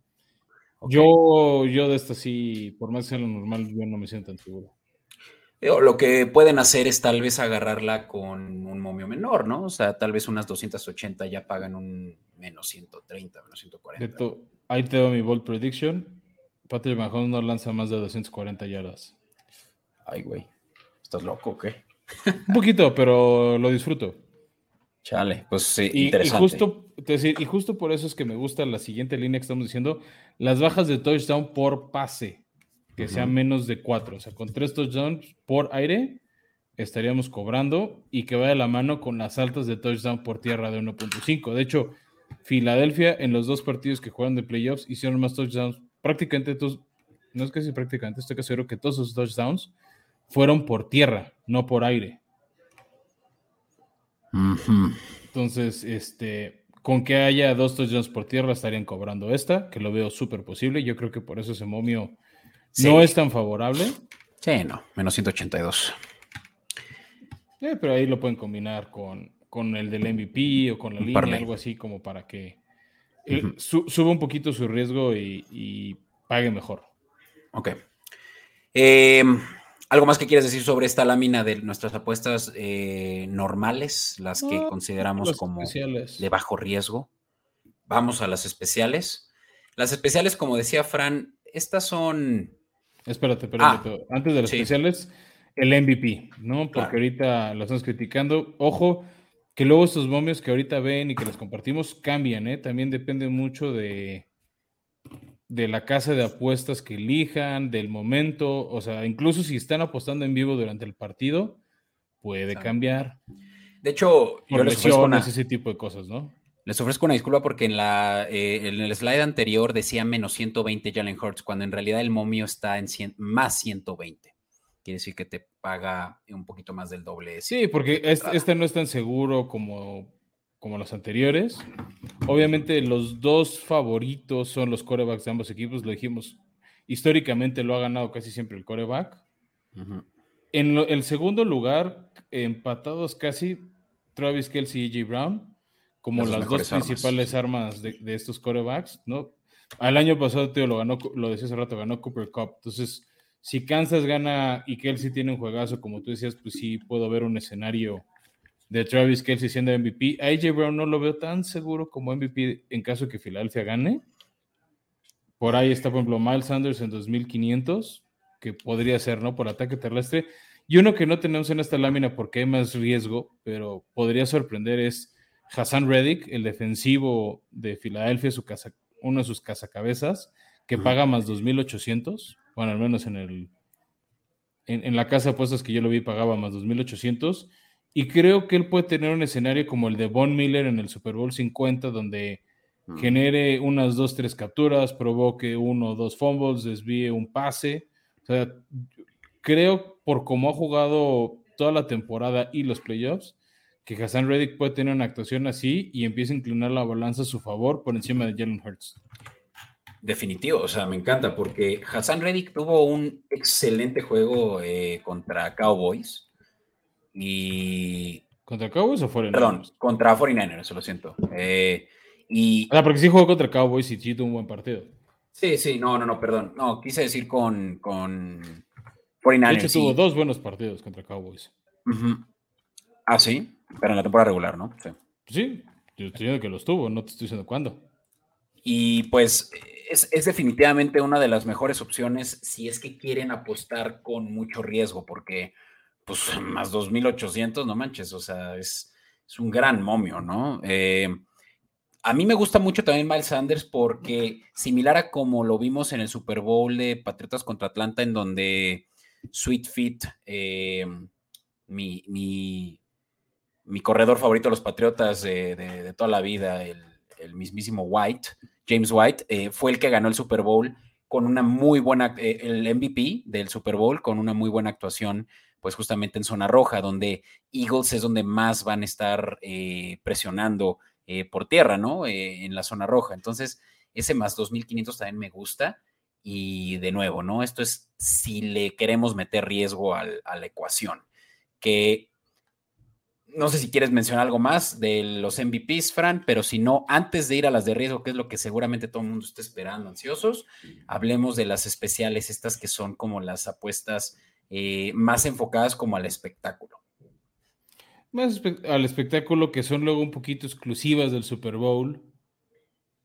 Yo, yo de esto sí, por más que sea lo normal, yo no me siento tan seguro. Lo que pueden hacer es tal vez agarrarla con un momio menor, ¿no? O sea, tal vez unas 280 ya pagan un menos 130, menos 140. ahí te doy mi bold prediction. Patrick Mahomes no lanza más de 240 yardas. Ay, güey. ¿Estás loco o qué? un poquito, pero lo disfruto. Chale, pues sí, y, interesante. Y justo, decir, y justo por eso es que me gusta la siguiente línea que estamos diciendo, las bajas de touchdown por pase que sea menos de cuatro. O sea, con tres touchdowns por aire estaríamos cobrando y que vaya de la mano con las altas de touchdown por tierra de 1.5. De hecho, Filadelfia en los dos partidos que jugaron de playoffs hicieron más touchdowns. Prácticamente todos, no es que sí, prácticamente estoy casi seguro que todos esos touchdowns fueron por tierra, no por aire. Entonces, este, con que haya dos touchdowns por tierra estarían cobrando esta, que lo veo súper posible. Yo creo que por eso ese momio no es tan favorable. Sí, no, menos 182. Eh, pero ahí lo pueden combinar con, con el del MVP o con la línea, algo así como para que eh, suba un poquito su riesgo y, pague mejor. Ok. Em, ¿Algo más que quieres decir sobre esta lámina de nuestras apuestas eh, normales, las que consideramos como de bajo riesgo? Vamos a las especiales. Las especiales, como decía Fran, estas son Espérate, espérate. Ah, antes de los especiales, el MVP, ¿no? Porque ahorita lo estamos criticando. Ojo, que luego estos momios que ahorita ven y que les compartimos cambian, ¿eh? También depende mucho de, de la casa de apuestas que elijan, del momento, o sea, incluso si están apostando en vivo durante el partido, puede cambiar. De hecho, yo les ofrezco ese tipo de cosas, ¿no? Les ofrezco una disculpa porque en, la, eh, en el slide anterior decía menos 120 Jalen Hurts, cuando en realidad el momio está en más 120. Quiere decir que te paga un poquito más del doble. Sí, porque este, este, no es tan seguro como, como los anteriores. Obviamente los dos favoritos son los corebacks de ambos equipos, lo dijimos. Históricamente lo ha ganado casi siempre el coreback. En el segundo lugar, empatados casi, Travis Kelsey y AJ Brown como las dos principales armas, de, estos corebacks, ¿no? Al año pasado, tío, lo ganó, lo decía hace rato, ganó Cooper Cup. Entonces, si Kansas gana y Kelsey tiene un juegazo, como tú decías, pues sí puedo ver un escenario de Travis Kelsey siendo MVP. A AJ Brown no lo veo tan seguro como MVP en caso de que Filadelfia gane. Por ahí está, por ejemplo, Miles Sanders en 2500, que podría ser, ¿no? Por ataque terrestre. Y uno que no tenemos en esta lámina porque hay más riesgo, pero podría sorprender es Hassan Reddick, el defensivo de Filadelfia, su casa, uno de sus cazacabezas, que paga más 2.800, bueno, al menos en el en, la casa de apuestas que yo lo vi pagaba más 2.800, y creo que él puede tener un escenario como el de Von Miller en el Super Bowl 50, donde genere unas dos, tres capturas, provoque uno o dos fumbles, desvíe un pase. O sea, creo por cómo ha jugado toda la temporada y los playoffs, que Hassan Reddick puede tener una actuación así y empieza a inclinar la balanza a su favor por encima de Jalen Hurts. Definitivo, o sea, me encanta porque Hassan Reddick tuvo un excelente juego eh, contra Cowboys y... ¿Contra Cowboys o 49ers? Perdón, contra 49ers, lo siento. Eh, y... Ah, porque sí jugó contra Cowboys y sí tuvo un buen partido. Sí, sí, no, no, no, perdón. No, quise decir con, con 49ers. De hecho, tuvo dos buenos partidos contra Cowboys. Ah, sí. Pero en la temporada regular, ¿no? Sí. Sí, yo estoy diciendo que los tuvo, no te estoy diciendo cuándo. Y pues es, definitivamente una de las mejores opciones si es que quieren apostar con mucho riesgo, porque pues más 2.800, no manches, o sea, es, un gran momio, ¿no? Eh, a mí me gusta mucho también Miles Sanders porque similar a como lo vimos en el Super Bowl de Patriotas contra Atlanta, en donde Sweet Fit, eh, mi, mi mi corredor favorito de los Patriotas de, toda la vida, el, mismísimo White, James White, eh, fue el que ganó el Super Bowl con una muy buena, eh, el MVP del Super Bowl, con una muy buena actuación pues justamente en zona roja, donde Eagles es donde más van a estar eh, presionando por tierra, ¿no? En la zona roja. Entonces, ese más 2500 también me gusta. Y de nuevo, ¿no? Esto es si le queremos meter riesgo a la ecuación. Que no sé si quieres mencionar algo más de los MVPs, Fran, pero si no, antes de ir a las de riesgo, que es lo que seguramente todo el mundo está esperando, ansiosos, hablemos de las especiales, estas que son como las apuestas eh, más enfocadas como al espectáculo. Más al espectáculo que son luego un poquito exclusivas del Super Bowl,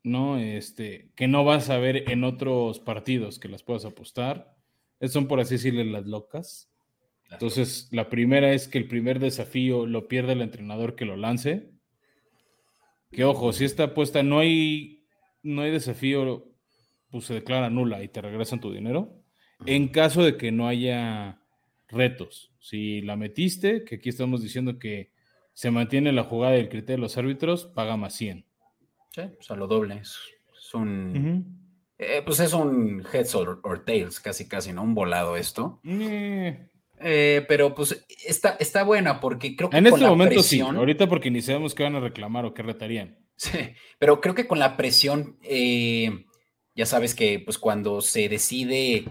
¿no? Este, que no vas a ver en otros partidos que las puedas apostar. Son, por así decirle, las locas. Entonces, la primera es que el primer desafío lo pierde el entrenador que lo lance. Que ojo, si esta apuesta no hay, no hay desafío, pues se declara nula y te regresan tu dinero. En caso de que no haya retos, si la metiste, que aquí estamos diciendo que se mantiene la jugada y el criterio de los árbitros, paga más 100. Sí, o sea, lo doble. Es, un. Eh, pues es un heads or, tails, casi, casi, ¿no? Un volado esto. Eh, eh, pero pues está, está buena porque creo que en este momento sí, ahorita porque ni sabemos qué van a reclamar o qué retarían. Sí, pero creo que con la presión, eh, ya sabes que pues cuando se decide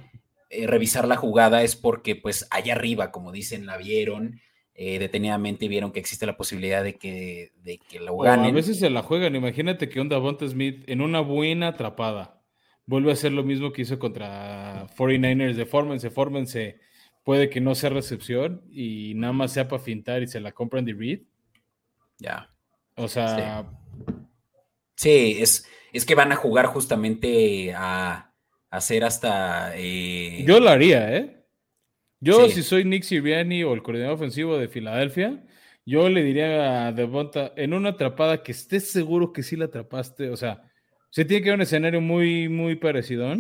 eh, revisar la jugada es porque pues allá arriba, como dicen, la vieron detenidamente y vieron que existe la posibilidad de que, de que lo ganen. a veces se la juegan, imagínate que un Davonte Smith en una buena atrapada vuelve a hacer lo mismo que hizo contra 49ers, de fórmense, fórmense puede que no sea recepción y nada más sea para fintar y se la compran de Reed. Ya. O sea. Sí, es, es que van a jugar justamente a, hacer hasta. Eh, Yo lo haría, ¿eh? Yo, si soy Nick Siriani o el coordinador ofensivo de Filadelfia, yo le diría a Devonta en una atrapada que estés seguro que sí la atrapaste. O sea, se tiene que ver un escenario muy, muy parecido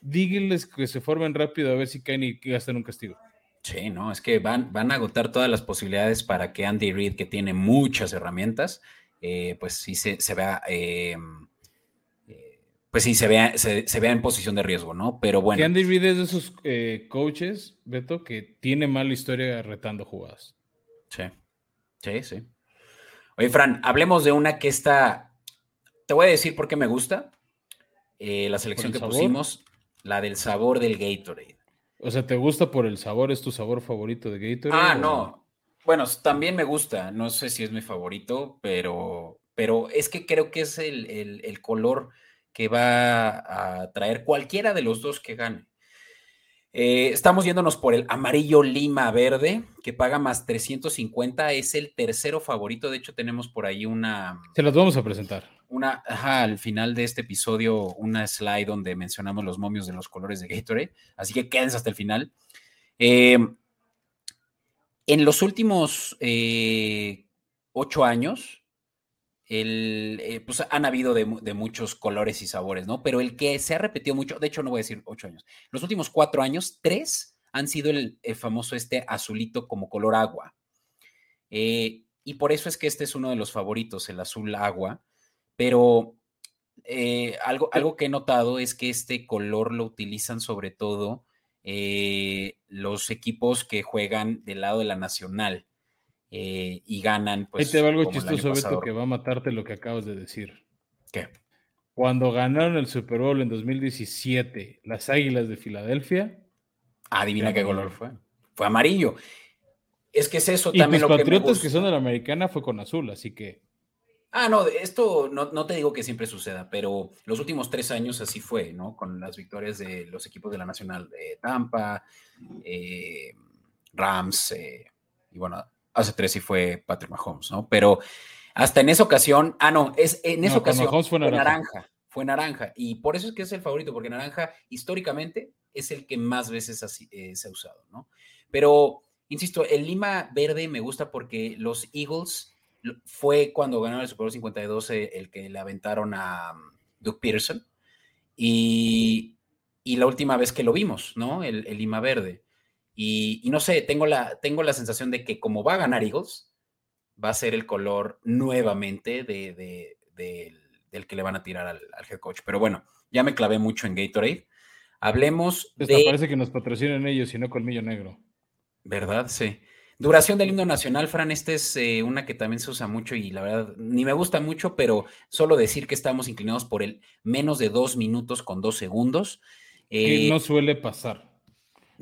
díganles que se formen rápido a ver si caen y gastan un castigo. Sí, no, es que van, van a agotar todas las posibilidades para que Andy Reid, que tiene muchas herramientas, eh, pues sí se, vea, eh, eh, pues sí se vea, se, vea en posición de riesgo, ¿no? Pero bueno. Que Andy Reid es de esos coaches, Beto, que tiene mala historia retando jugadas. Sí, sí, sí. Oye, Fran, hablemos de una que está, te voy a decir por qué me gusta, eh, la selección que pusimos, la del sabor del Gatorade. O sea, ¿te gusta por el sabor? ¿Es tu sabor favorito de Gatorade? Ah, no. Bueno, también me gusta. No sé si es mi favorito, pero, pero es que creo que es el, color que va a traer cualquiera de los dos que gane. Eh, estamos yéndonos por el amarillo lima verde, que paga más 350. Es el tercero favorito. De hecho, tenemos por ahí una. Se las vamos a presentar una, al final de este episodio, una slide donde mencionamos los momios de los colores de Gatorade. Así que quédense hasta el final. Eh, en los últimos eh, ocho años, eh, pues han habido de, muchos colores y sabores, ¿no? Pero el que se ha repetido mucho, de hecho no voy a decir ocho años, los últimos cuatro años, tres han sido el, famoso este azulito como color agua. y por eso es que este es uno de los favoritos, el azul agua, pero eh, algo, algo que he notado es que este color lo utilizan sobre todo eh, los equipos que juegan del lado de la nacional eh, y ganan. Pues, Ahí te va algo chistoso, Beto, que va a matarte lo que acabas de decir. ¿Qué? Cuando ganaron el Super Bowl en 2017, las Águilas de Filadelfia. Adivina qué color fue. Fue amarillo. Es que es eso y también los lo Patriotas que, que son de la americana fue con azul, así que. Ah, no, esto no, te digo que siempre suceda, pero los últimos tres años así fue, ¿no? Con las victorias de los equipos de la Nacional de Tampa, eh, Rams, eh, y bueno, hace tres sí fue Patrick Mahomes, ¿no? Pero hasta en esa ocasión, ah, no, es en esa ocasión fue naranja. fue naranja. Y por eso es que es el favorito, porque naranja históricamente es el que más veces eh, se ha usado, ¿no? Pero, insisto, el lima verde me gusta porque los Eagles fue cuando ganaron el Super Bowl 52 eh, el que le aventaron a um, Doug Peterson y, la última vez que lo vimos, ¿no? El, Lima Verde. Y, no sé, tengo la, tengo la sensación de que como va a ganar Eagles, va a ser el color nuevamente de, del que le van a tirar al, head coach. Pero bueno, ya me clavé mucho en Gatorade. Hablemos de... Parece que nos patrocinan ellos y no Colmillo Negro. ¿Verdad? Sí. Duración del himno nacional, Fran, esta es eh, una que también se usa mucho y la verdad ni me gusta mucho, pero solo decir que estamos inclinados por el menos de dos minutos con dos segundos. que no suele pasar.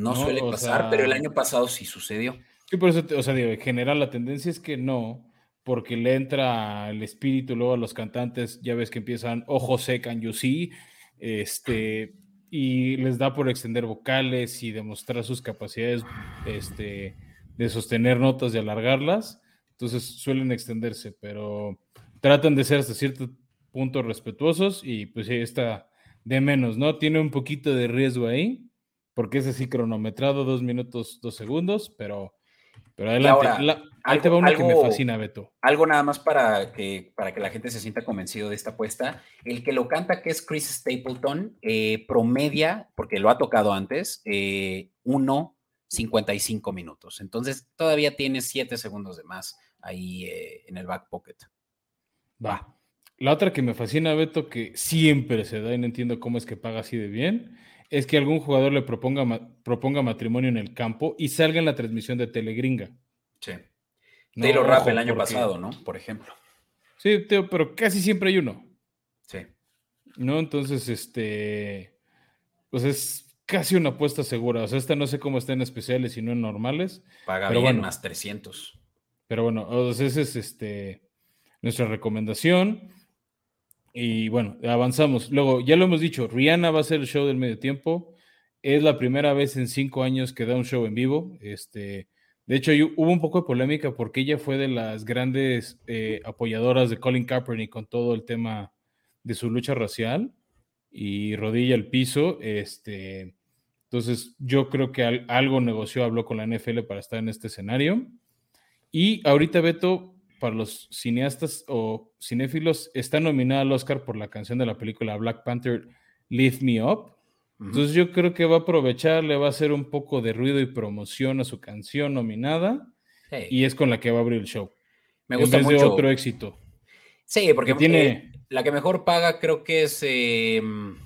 No, suele pasar, pero el año pasado sí sucedió. Sí, por eso, o sea, digo, en general la tendencia es que no, porque le entra el espíritu luego a los cantantes, ya ves que empiezan, ojo secan, you see, este, y les da por extender vocales y demostrar sus capacidades este, de sostener notas y alargarlas. Entonces suelen extenderse, pero tratan de ser hasta cierto punto respetuosos y pues sí, está de menos, ¿no? Tiene un poquito de riesgo ahí, porque es así cronometrado, dos minutos, dos segundos, pero, pero adelante. algo, te va una que me fascina, Beto. Algo nada más para que, para que la gente se sienta convencido de esta apuesta. El que lo canta, que es Chris Stapleton, eh, promedia, porque lo ha tocado antes, eh, 1.55 minutos. Entonces todavía tiene 7 segundos de más ahí eh, en el back pocket. Va. La otra que me fascina, Beto, que siempre se da y no entiendo cómo es que paga así de bien, es que algún jugador le proponga, proponga matrimonio en el campo y salga en la transmisión de Telegringa. Sí. Taylor Rapp el año pasado, ¿no? Por ejemplo. Sí, pero casi siempre hay uno. Sí. ¿No? Entonces, este. Pues es casi una apuesta segura. O sea, esta no sé cómo está en especiales y no en normales. Paga pero bien, más 300. Pero bueno, esa es este, nuestra recomendación. Y bueno, avanzamos. Luego, ya lo hemos dicho, Rihanna va a ser el show del medio tiempo. Es la primera vez en cinco años que da un show en vivo. Este, de hecho, hubo un poco de polémica porque ella fue de las grandes eh, apoyadoras de Colin Kaepernick con todo el tema de su lucha racial y rodilla al piso. Este, entonces, yo creo que algo negoció, habló con la NFL para estar en este escenario. Y ahorita, Beto, para los cineastas o cinéfilos, está nominada al Oscar por la canción de la película Black Panther, Lift Me Up. Entonces yo creo que va a aprovechar, le va a hacer un poco de ruido y promoción a su canción nominada y es con la que va a abrir el show. Me gusta mucho. otro éxito. Sí, porque tiene eh, la que mejor paga creo que es, em,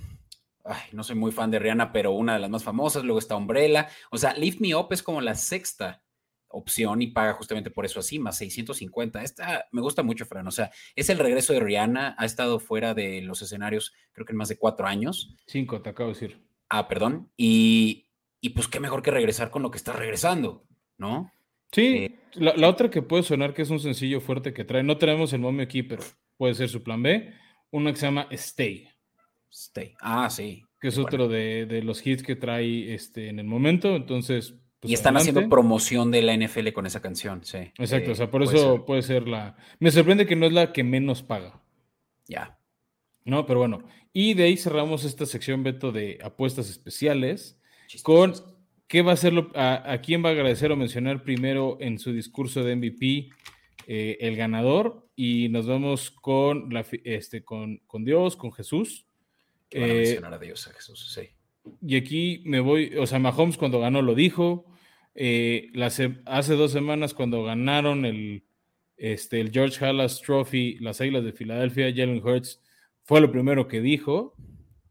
ay, no soy muy fan de Rihanna, pero una de las más famosas. Luego está Umbrella. O sea, Lift Me Up es como la sexta opción y paga justamente por eso así, más 650. Esta me gusta mucho, Fran. O sea, es el regreso de Rihanna. Ha estado fuera de los escenarios, creo que en más de cuatro años. Cinco, te acabo de decir. Ah, perdón. Y, y pues qué mejor que regresar con lo que está regresando, ¿no? Sí, eh, la, otra que puede sonar que es un sencillo fuerte que trae, no tenemos el momio aquí, pero puede ser su plan B, uno que se llama Stay. Stay. Ah, sí. Que es otro de, de, los hits que trae este, en el momento. Entonces, pues, y están haciendo promoción de la NFL con esa canción, sí. Exacto, o sea, por eso puede ser la... Me sorprende que no es la que menos paga. Ya. No, pero bueno. Y de ahí cerramos esta sección, Beto, de apuestas especiales con qué va a ser a, quién va a agradecer o mencionar primero en su discurso de MVP eh, el ganador y nos vamos con, la, este, con, con Dios, con Jesús. a eh, mencionar a Dios, a Jesús, sí. Y aquí me voy, o sea, Mahomes cuando ganó lo dijo, eh, hace dos semanas cuando ganaron el, este, el George Halas Trophy, las Águilas de Filadelfia, Jalen Hurts fue lo primero que dijo.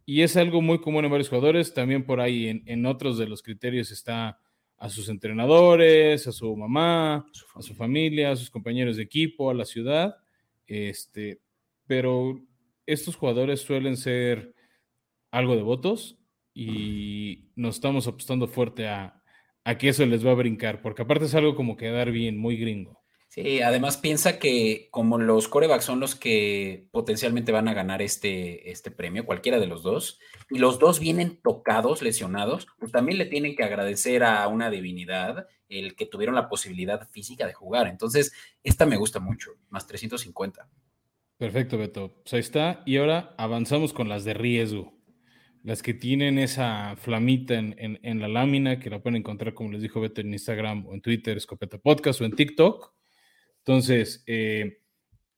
Y es algo muy común en varios jugadores. También por ahí en, otros de los criterios está a sus entrenadores, a su mamá, a su familia, a sus compañeros de equipo, a la ciudad. Este, pero estos jugadores suelen ser algo de votos y nos estamos apostando fuerte a, a que eso les va a brincar, porque aparte es algo como quedar bien, muy gringo. Sí, además piensa que como los corebacks son los que potencialmente van a ganar este, este premio, cualquiera de los dos, y los dos vienen tocados, lesionados, pues también le tienen que agradecer a una divinidad el que tuvieron la posibilidad física de jugar. Entonces, esta me gusta mucho, más 350. Perfecto, Beto. Pues ahí está. Y ahora avanzamos con las de riesgo las que tienen esa flamita en, la lámina, que la pueden encontrar, como les dijo Beto, en Instagram o en Twitter, Escopeta Podcast o en TikTok. Entonces, eh,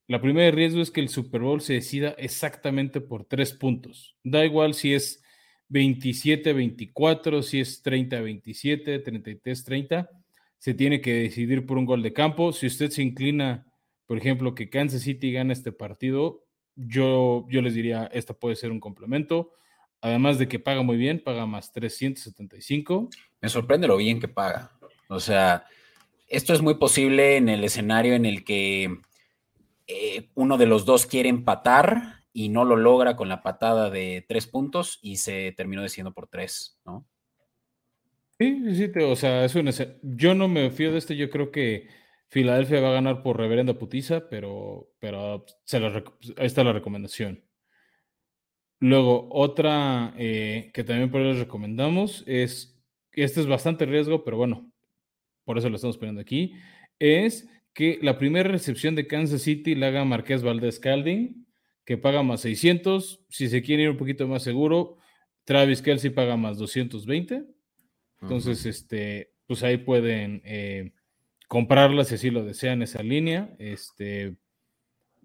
la primera riesgo es que el Super Bowl se decida exactamente por tres puntos. Da igual si es 27-24, si es 30-27, 33-30, se tiene que decidir por un gol de campo. Si usted se inclina, por ejemplo, que Kansas City gana este partido, yo, yo les diría, esta puede ser un complemento Además de que paga muy bien, paga más 375. Me sorprende lo bien que paga. O sea, esto es muy posible en el escenario en el que eh, uno de los dos quiere empatar y no lo logra con la patada de tres puntos y se terminó decidiendo por tres, ¿no? Sí, sí, o sea, es un yo no me fío de este, yo creo que Filadelfia va a ganar por reverenda putiza, pero, pero se ahí está la recomendación. Luego, otra eh, que también por les recomendamos es, este es bastante riesgo, pero bueno, por eso lo estamos poniendo aquí, es que la primera recepción de Kansas City la haga Marqués Valdez Calding, que paga más 600. Si se quiere ir un poquito más seguro, Travis Kelsey paga más 220. Entonces, este, pues ahí pueden eh, comprarla si así lo desean, esa línea. Este,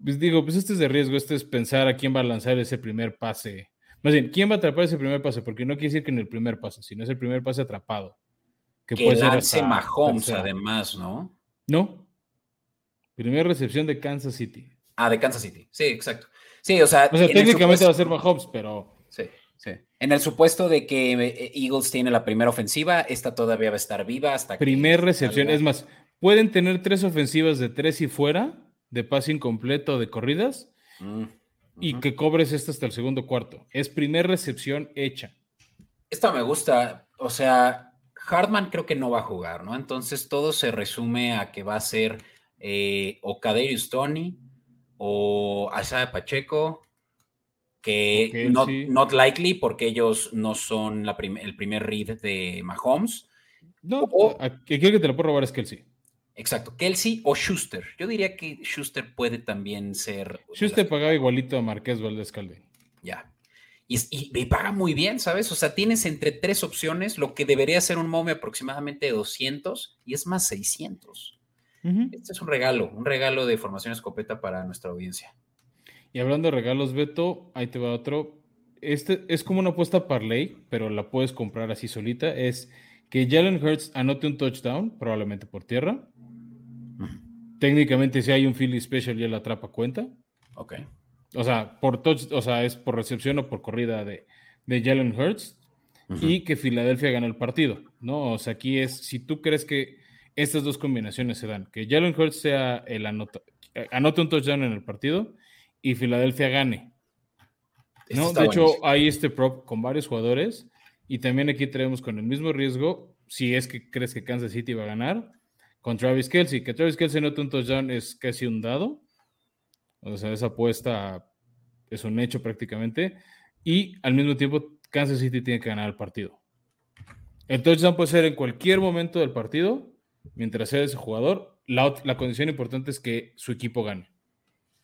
pues digo, pues este es de riesgo, este es pensar a quién va a lanzar ese primer pase. Más bien, ¿quién va a atrapar ese primer pase? Porque no quiere decir que en el primer pase, sino es el primer pase atrapado. Que, puede ser Mahomes, además, ¿no? No. Primera recepción de Kansas City. Ah, de Kansas City. Sí, exacto. Sí, o sea. O sea, técnicamente va a ser Mahomes, pero. Sí, sí. En el supuesto de que eh, Eagles tiene la primera ofensiva, esta todavía va a estar viva hasta Primer recepción. Es más, pueden tener tres ofensivas de tres y fuera, de pase incompleto de corridas, mm, y que cobres esta hasta el segundo cuarto. Es primer recepción hecha. Esta me gusta. O sea, Hartman creo que no va a jugar, ¿no? Entonces todo se resume a que va a ser eh, o Kaderius Tony o Asada Pacheco, que not, not, likely porque ellos no son la el primer read de Mahomes. No, o, que te lo puedo robar es Kelsey. Exacto, Kelsey o Schuster. Yo diría que Schuster puede también ser. Schuster pagaba igualito a Marqués Valdés Calde. Ya. Y, paga muy bien, ¿sabes? O sea, tienes entre tres opciones lo que debería ser un momio aproximadamente 200 y es más 600. Este es un regalo, un regalo de formación escopeta para nuestra audiencia. Y hablando de regalos, Beto, ahí te va otro. Este es como una apuesta parlay, pero la puedes comprar así solita. Es que Jalen Hurts anote un touchdown, probablemente por tierra. Técnicamente, si hay un Philly special, ya la atrapa cuenta. Ok. O sea, por touch, o sea, es por recepción o por corrida de, de Jalen Hurts. Y que Filadelfia gana el partido, ¿no? O sea, aquí es, si tú crees que estas dos combinaciones se dan, que Jalen Hurts sea el anota, eh, anote un touchdown en el partido y Filadelfia gane. ¿no? De hecho, hay este prop con varios jugadores y también aquí traemos con el mismo riesgo, si es que crees que Kansas City va a ganar, con Travis Kelsey. Que Travis Kelsey anote un touchdown es casi un dado. O sea, esa apuesta es un hecho prácticamente. Y al mismo tiempo, Kansas City tiene que ganar el partido. El touchdown puede ser en cualquier momento del partido, mientras sea ese jugador. La, la condición importante es que su equipo gane.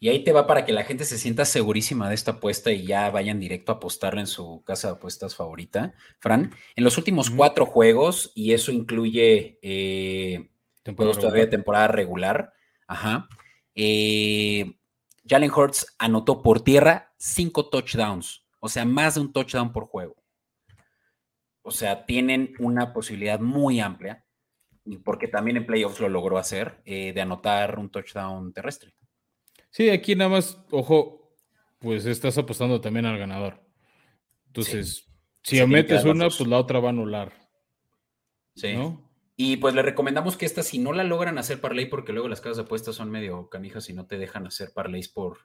Y ahí te va para que la gente se sienta segurísima de esta apuesta y ya vayan directo a apostarla en su casa de apuestas favorita. Fran, en los últimos cuatro juegos, y eso incluye eh, juegos todavía de temporada regular, ajá, eh, Jalen Hurts anotó por tierra cinco touchdowns, o sea, más de un touchdown por juego. O sea, tienen una posibilidad muy amplia, porque también en playoffs lo logró hacer, eh, de anotar un touchdown terrestre. Sí, aquí nada más, ojo, pues estás apostando también al ganador. Entonces, si metes una, pues la otra va a anular. Sí. Y pues le recomendamos que esta, si no la logran hacer parlay, porque luego las casas de apuestas son medio canijas y no te dejan hacer parlays por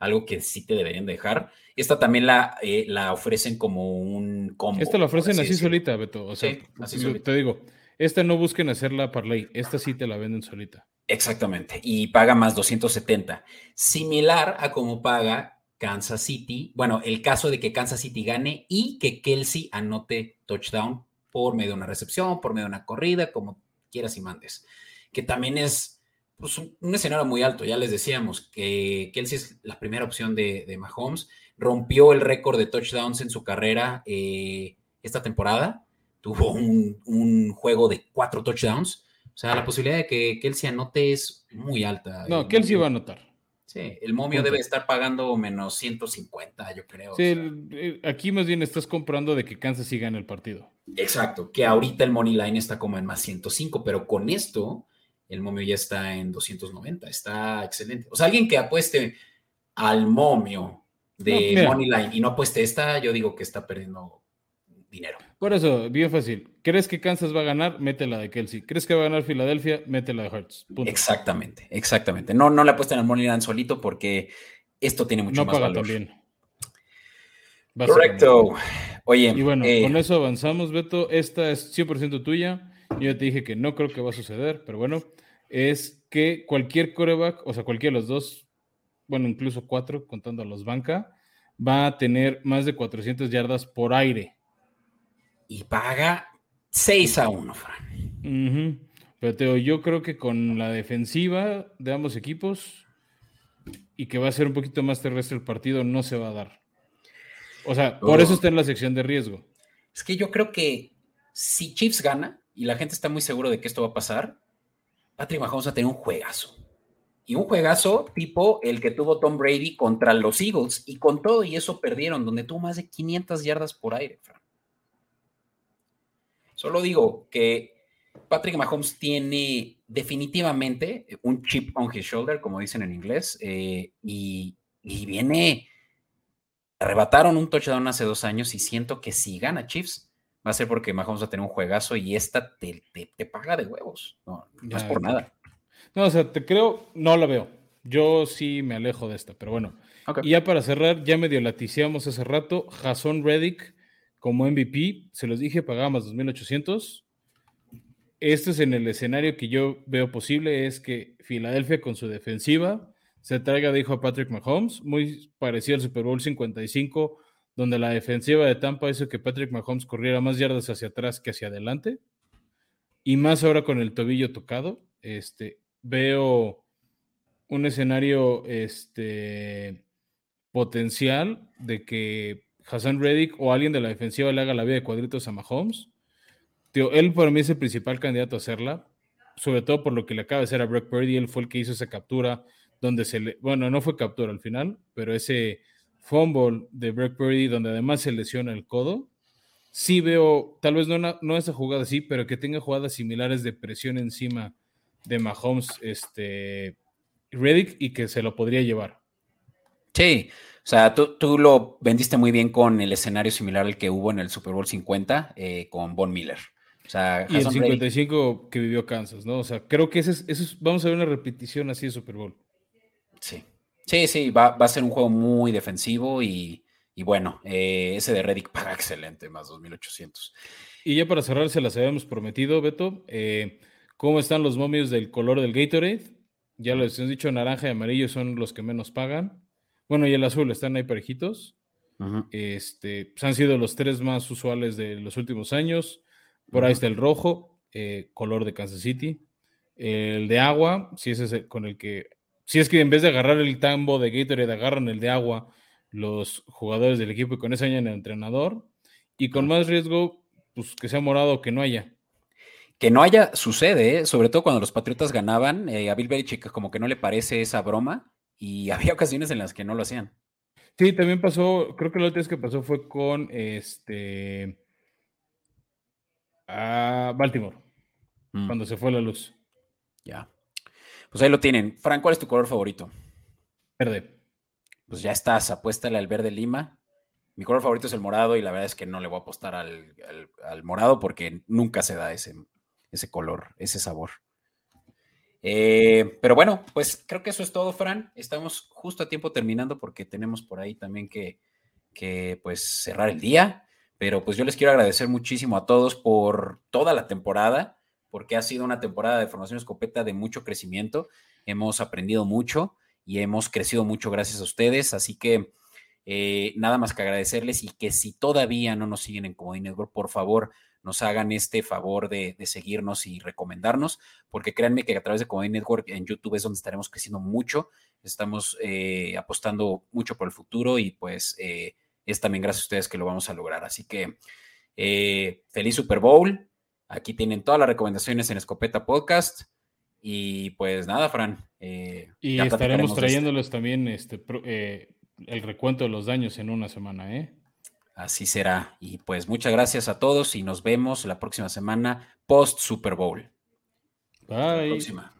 algo que sí te deberían dejar. Esta también la, eh, la ofrecen como un combo. Esta la ofrecen así, solita, Beto. O sea, así solita. te digo, esta no busquen hacerla parlay, esta sí te la venden solita. Exactamente, y paga más 270. Similar a como paga Kansas City. Bueno, el caso de que Kansas City gane y que Kelsey anote touchdown por medio de una recepción, por medio de una corrida, como quieras y mandes. Que también es pues, un, escenario muy alto, ya les decíamos que Kelsey es la primera opción de, Mahomes, rompió el récord de touchdowns en su carrera eh, esta temporada, tuvo un, juego de cuatro touchdowns, o sea, la posibilidad de que Kelsey anote es muy alta. No, Kelsey va a anotar. Sí, el momio debe estar pagando menos 150, yo creo. Sí, aquí más bien estás comprando de que Kansas sí gane el partido. Exacto, que ahorita el money line está como en más 105, pero con esto el momio ya está en 290, está excelente. O sea, alguien que apueste al momio de money line y no apueste esta, yo digo que está perdiendo dinero. Por eso, bien fácil. ¿Crees que Kansas va a ganar? Mete la de Kelsey. ¿Crees que va a ganar Filadelfia? Mete la de Hurts. Exactamente, exactamente. No, no le apuesten al Money Line solito porque esto tiene mucho no más paga valor. también. Correcto. Oye, Y bueno, eh, con eso avanzamos, Beto. Esta es 100% tuya. Yo ya te dije que no creo que va a suceder, pero bueno, es que cualquier coreback, o sea, cualquiera de los dos, bueno, incluso cuatro, contando a los banca, va a tener más de 400 yardas por aire. Y paga 6 a 1, Fran. Pero Teo, yo creo que con la defensiva de ambos equipos y que va a ser un poquito más terrestre el partido, no se va a dar. O sea, por Oh. eso está en la sección de riesgo. Es que yo creo que si Chiefs gana y la gente está muy seguro de que esto va a pasar, Patrick Mahomes va a tener un juegazo. Y un juegazo tipo el que tuvo Tom Brady contra los Eagles. Y con todo y eso perdieron, donde tuvo más de 500 yardas por aire, Fran. Solo digo que Patrick Mahomes tiene definitivamente un chip on his shoulder, como dicen en inglés, eh, y, y viene. Arrebataron un touchdown hace dos años y siento que si gana Chiefs va a ser porque Mahomes va a tener un juegazo y esta te, te- te paga de huevos. No, no es por nada. No, o sea, te creo, no la veo. Yo sí me alejo de esta, pero bueno. Y ya para cerrar, ya medio laticiamos hace rato, Jason Reddick como MVP, se los dije, pagaba más 2.800. Este es en el escenario que yo veo posible, es que Filadelfia con su defensiva se traiga de hijo a Patrick Mahomes, muy parecido al Super Bowl 55, donde la defensiva de Tampa hizo que Patrick Mahomes corriera más yardas hacia atrás que hacia adelante. Y más ahora con el tobillo tocado, este, veo un escenario este, potencial de que Hassan Reddick o alguien de la defensiva le haga la vida de cuadritos a Mahomes. Tío, él para mí es el principal candidato a hacerla, sobre todo por lo que le acaba de hacer a Brock Purdy. Él fue el que hizo esa captura donde se le, bueno, no fue captura al final, pero ese fumble de Brock Purdy donde además se lesiona el codo. Sí veo, tal vez no, no esa jugada así, pero que tenga jugadas similares de presión encima de Mahomes, este, Reddick y que se lo podría llevar. Sí, o sea, tú, tú lo vendiste muy bien con el escenario similar al que hubo en el Super Bowl 50 eh, con Von Miller. O sea, Y el Hassan Reddick- 55 que vivió Kansas, ¿no? O sea, creo que ese es, eso es- vamos a ver una repetición así de Super Bowl. Sí, sí, sí, va, va a ser un juego muy defensivo y, y bueno, eh, ese de Reddick paga excelente, más 2.800. Y ya para cerrar, se las habíamos prometido, Beto. eh, ¿Cómo están los momios del color del Gatorade? Ya les hemos dicho, naranja y amarillo son los que menos pagan. Bueno, y el azul están ahí parejitos. Este, pues, han sido los tres más usuales de los últimos años. Por ahí está el rojo, eh, color de Kansas City. El de agua, si ese es el con el que, si es que en vez de agarrar el tambo de Gatorade, agarran el de agua los jugadores del equipo y con ese año el entrenador. Y con más riesgo, pues que sea morado o que no haya. Que no haya, sucede, ¿eh? sobre todo cuando los Patriotas ganaban, eh, a Bill Belichick como que no le parece esa broma y había ocasiones en las que no lo hacían. Sí, también pasó, creo que la última vez que pasó fue con este a Baltimore, Mm, cuando se fue la luz. ya. Pues ahí lo tienen. Frank, ¿cuál es tu color favorito? Verde. Pues ya estás, apuéstale al verde lima. Mi color favorito es el morado y la verdad es que no le voy a apostar al, al- al morado porque nunca se da ese, ese color, ese sabor. Eh, pero bueno, pues creo que eso es todo, Fran. Estamos justo a tiempo terminando porque tenemos por ahí también que, que pues cerrar el día. Pero pues yo les quiero agradecer muchísimo a todos por toda la temporada, porque ha sido una temporada de formación escopeta de mucho crecimiento. Hemos aprendido mucho y hemos crecido mucho gracias a ustedes. Así que eh, nada más que agradecerles y que si todavía no nos siguen en Comodín Network, por favor, nos hagan este favor de, de seguirnos y recomendarnos, porque créanme que a través de Comodín Network en YouTube es donde estaremos creciendo mucho. Estamos eh, apostando mucho por el futuro y pues eh, es también gracias a ustedes que lo vamos a lograr. Así que feliz Super Bowl. Aquí tienen todas las recomendaciones en Escopeta Podcast. Y pues nada, Fran. Y estaremos este. trayéndoles también este pro- el recuento de los daños en una semana, ¿eh? Así será. Y pues muchas gracias a todos y nos vemos la próxima semana post Super Bowl. Hasta la Bye. próxima.